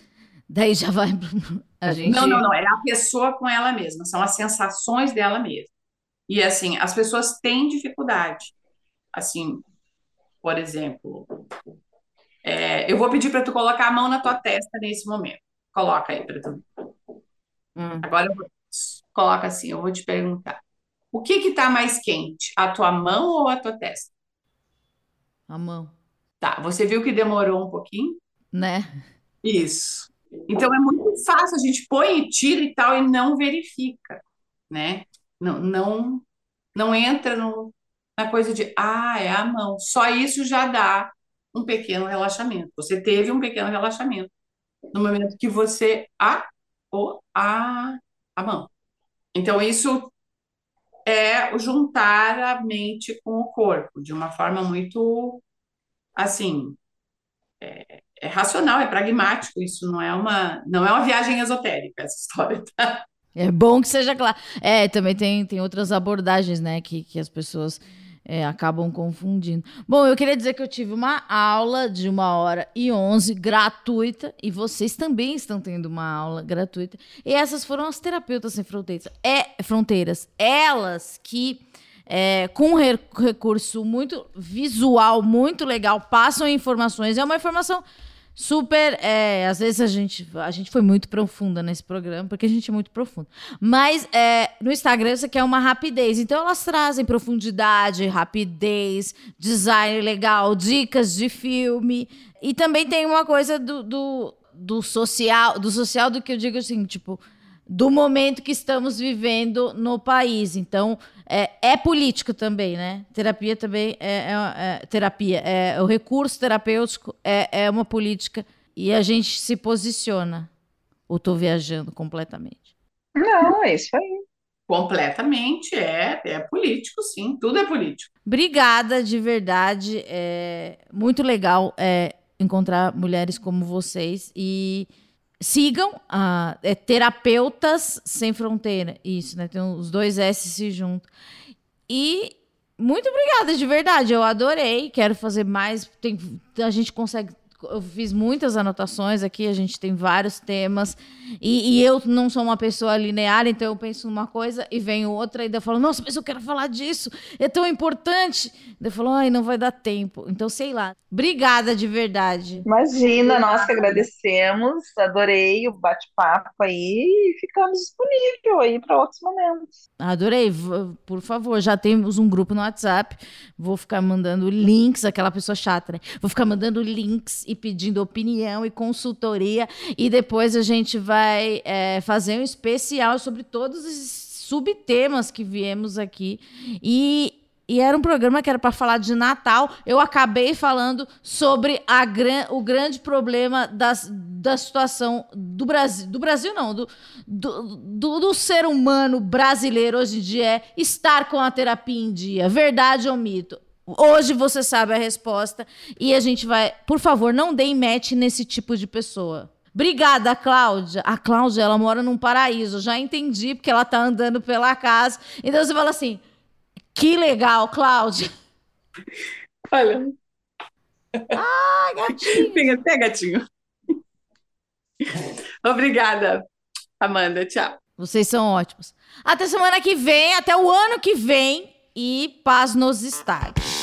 Daí já vai. A gente... Não, não, não. É a pessoa com ela mesma. São as sensações dela mesma. E, assim, as pessoas têm dificuldade. Assim, por exemplo, é, eu vou pedir para tu colocar a mão na tua testa nesse momento. Coloca aí para tu. Hum. Agora vou, coloca assim, eu vou te perguntar. O que que tá mais quente? A tua mão ou a tua testa? A mão. Tá, você viu que demorou um pouquinho? Né? Isso. Então é muito fácil, a gente põe e tira e tal e não verifica, né? Não, não, não entra no, na coisa de, ah, é a mão. Só isso já dá um pequeno relaxamento. Você teve um pequeno relaxamento no momento que você a ou a, a mão. Então isso é juntar a mente com o corpo de uma forma muito assim é, é, racional, é pragmático. Isso não é uma não é uma viagem esotérica essa história. Tá? É bom que seja claro. É, também tem, tem outras abordagens, né, que, que as pessoas é, acabam confundindo. Bom, eu queria dizer que eu tive uma aula de uma hora e onze gratuita e vocês também estão tendo uma aula gratuita. E essas foram as terapeutas sem fronteiras. É fronteiras, elas que é, com um recurso muito visual, muito legal, passam informações. É uma informação super. É, às vezes a gente, a gente foi muito profunda nesse programa, porque a gente é muito profundo. Mas é, no Instagram você quer uma rapidez. Então elas trazem profundidade, rapidez, design legal, dicas de filme. E também tem uma coisa do, do, do social, do social do que eu digo assim, tipo do momento que estamos vivendo no país. Então, é, é político também, né? Terapia também é, é, é terapia. É, o recurso terapêutico é, é uma política e a gente se posiciona. Ou estou viajando completamente? Não, é isso aí. Completamente, é, é político, sim, tudo é político. Obrigada, de verdade. É muito legal é, encontrar mulheres como vocês e sigam a é, Terapeutas Sem Fronteira. Isso, né? Tem os dois S se juntam. E muito obrigada, de verdade. Eu adorei. Quero fazer mais. Tem, a gente consegue eu fiz muitas anotações aqui, a gente tem vários temas, e, e, eu não sou uma pessoa linear, então eu penso numa coisa e vem outra, e daí eu falo, nossa, mas eu quero falar disso, é tão importante. Daí eu falo, ai, não vai dar tempo. Então, sei lá. Obrigada de verdade. Imagina, nós que agradecemos, adorei o bate-papo aí e ficamos disponíveis aí para outros momentos. Adorei, por favor, já temos um grupo no WhatsApp, vou ficar mandando links, aquela pessoa chata, né? Vou ficar mandando links e pedindo opinião e consultoria. E depois a gente vai é, fazer um especial sobre todos os subtemas que viemos aqui. E, e era um programa que era para falar de Natal. Eu acabei falando sobre a gran, o grande problema das, da situação do Brasil. Do Brasil, não, do, do, do, do, ser humano brasileiro hoje em dia é estar com a terapia em dia. Verdade ou mito? Hoje você sabe a resposta e a gente vai. Por favor, não deem match nesse tipo de pessoa. Obrigada, Cláudia. A Cláudia, ela mora num paraíso. Já entendi, porque ela tá andando pela casa. Então você fala assim: que legal, Cláudia. Olha. Ah, gatinho. Até, gatinho. Obrigada, Amanda. Tchau. Vocês são ótimos. Até semana que vem, até o ano que vem. E paz nos estádios.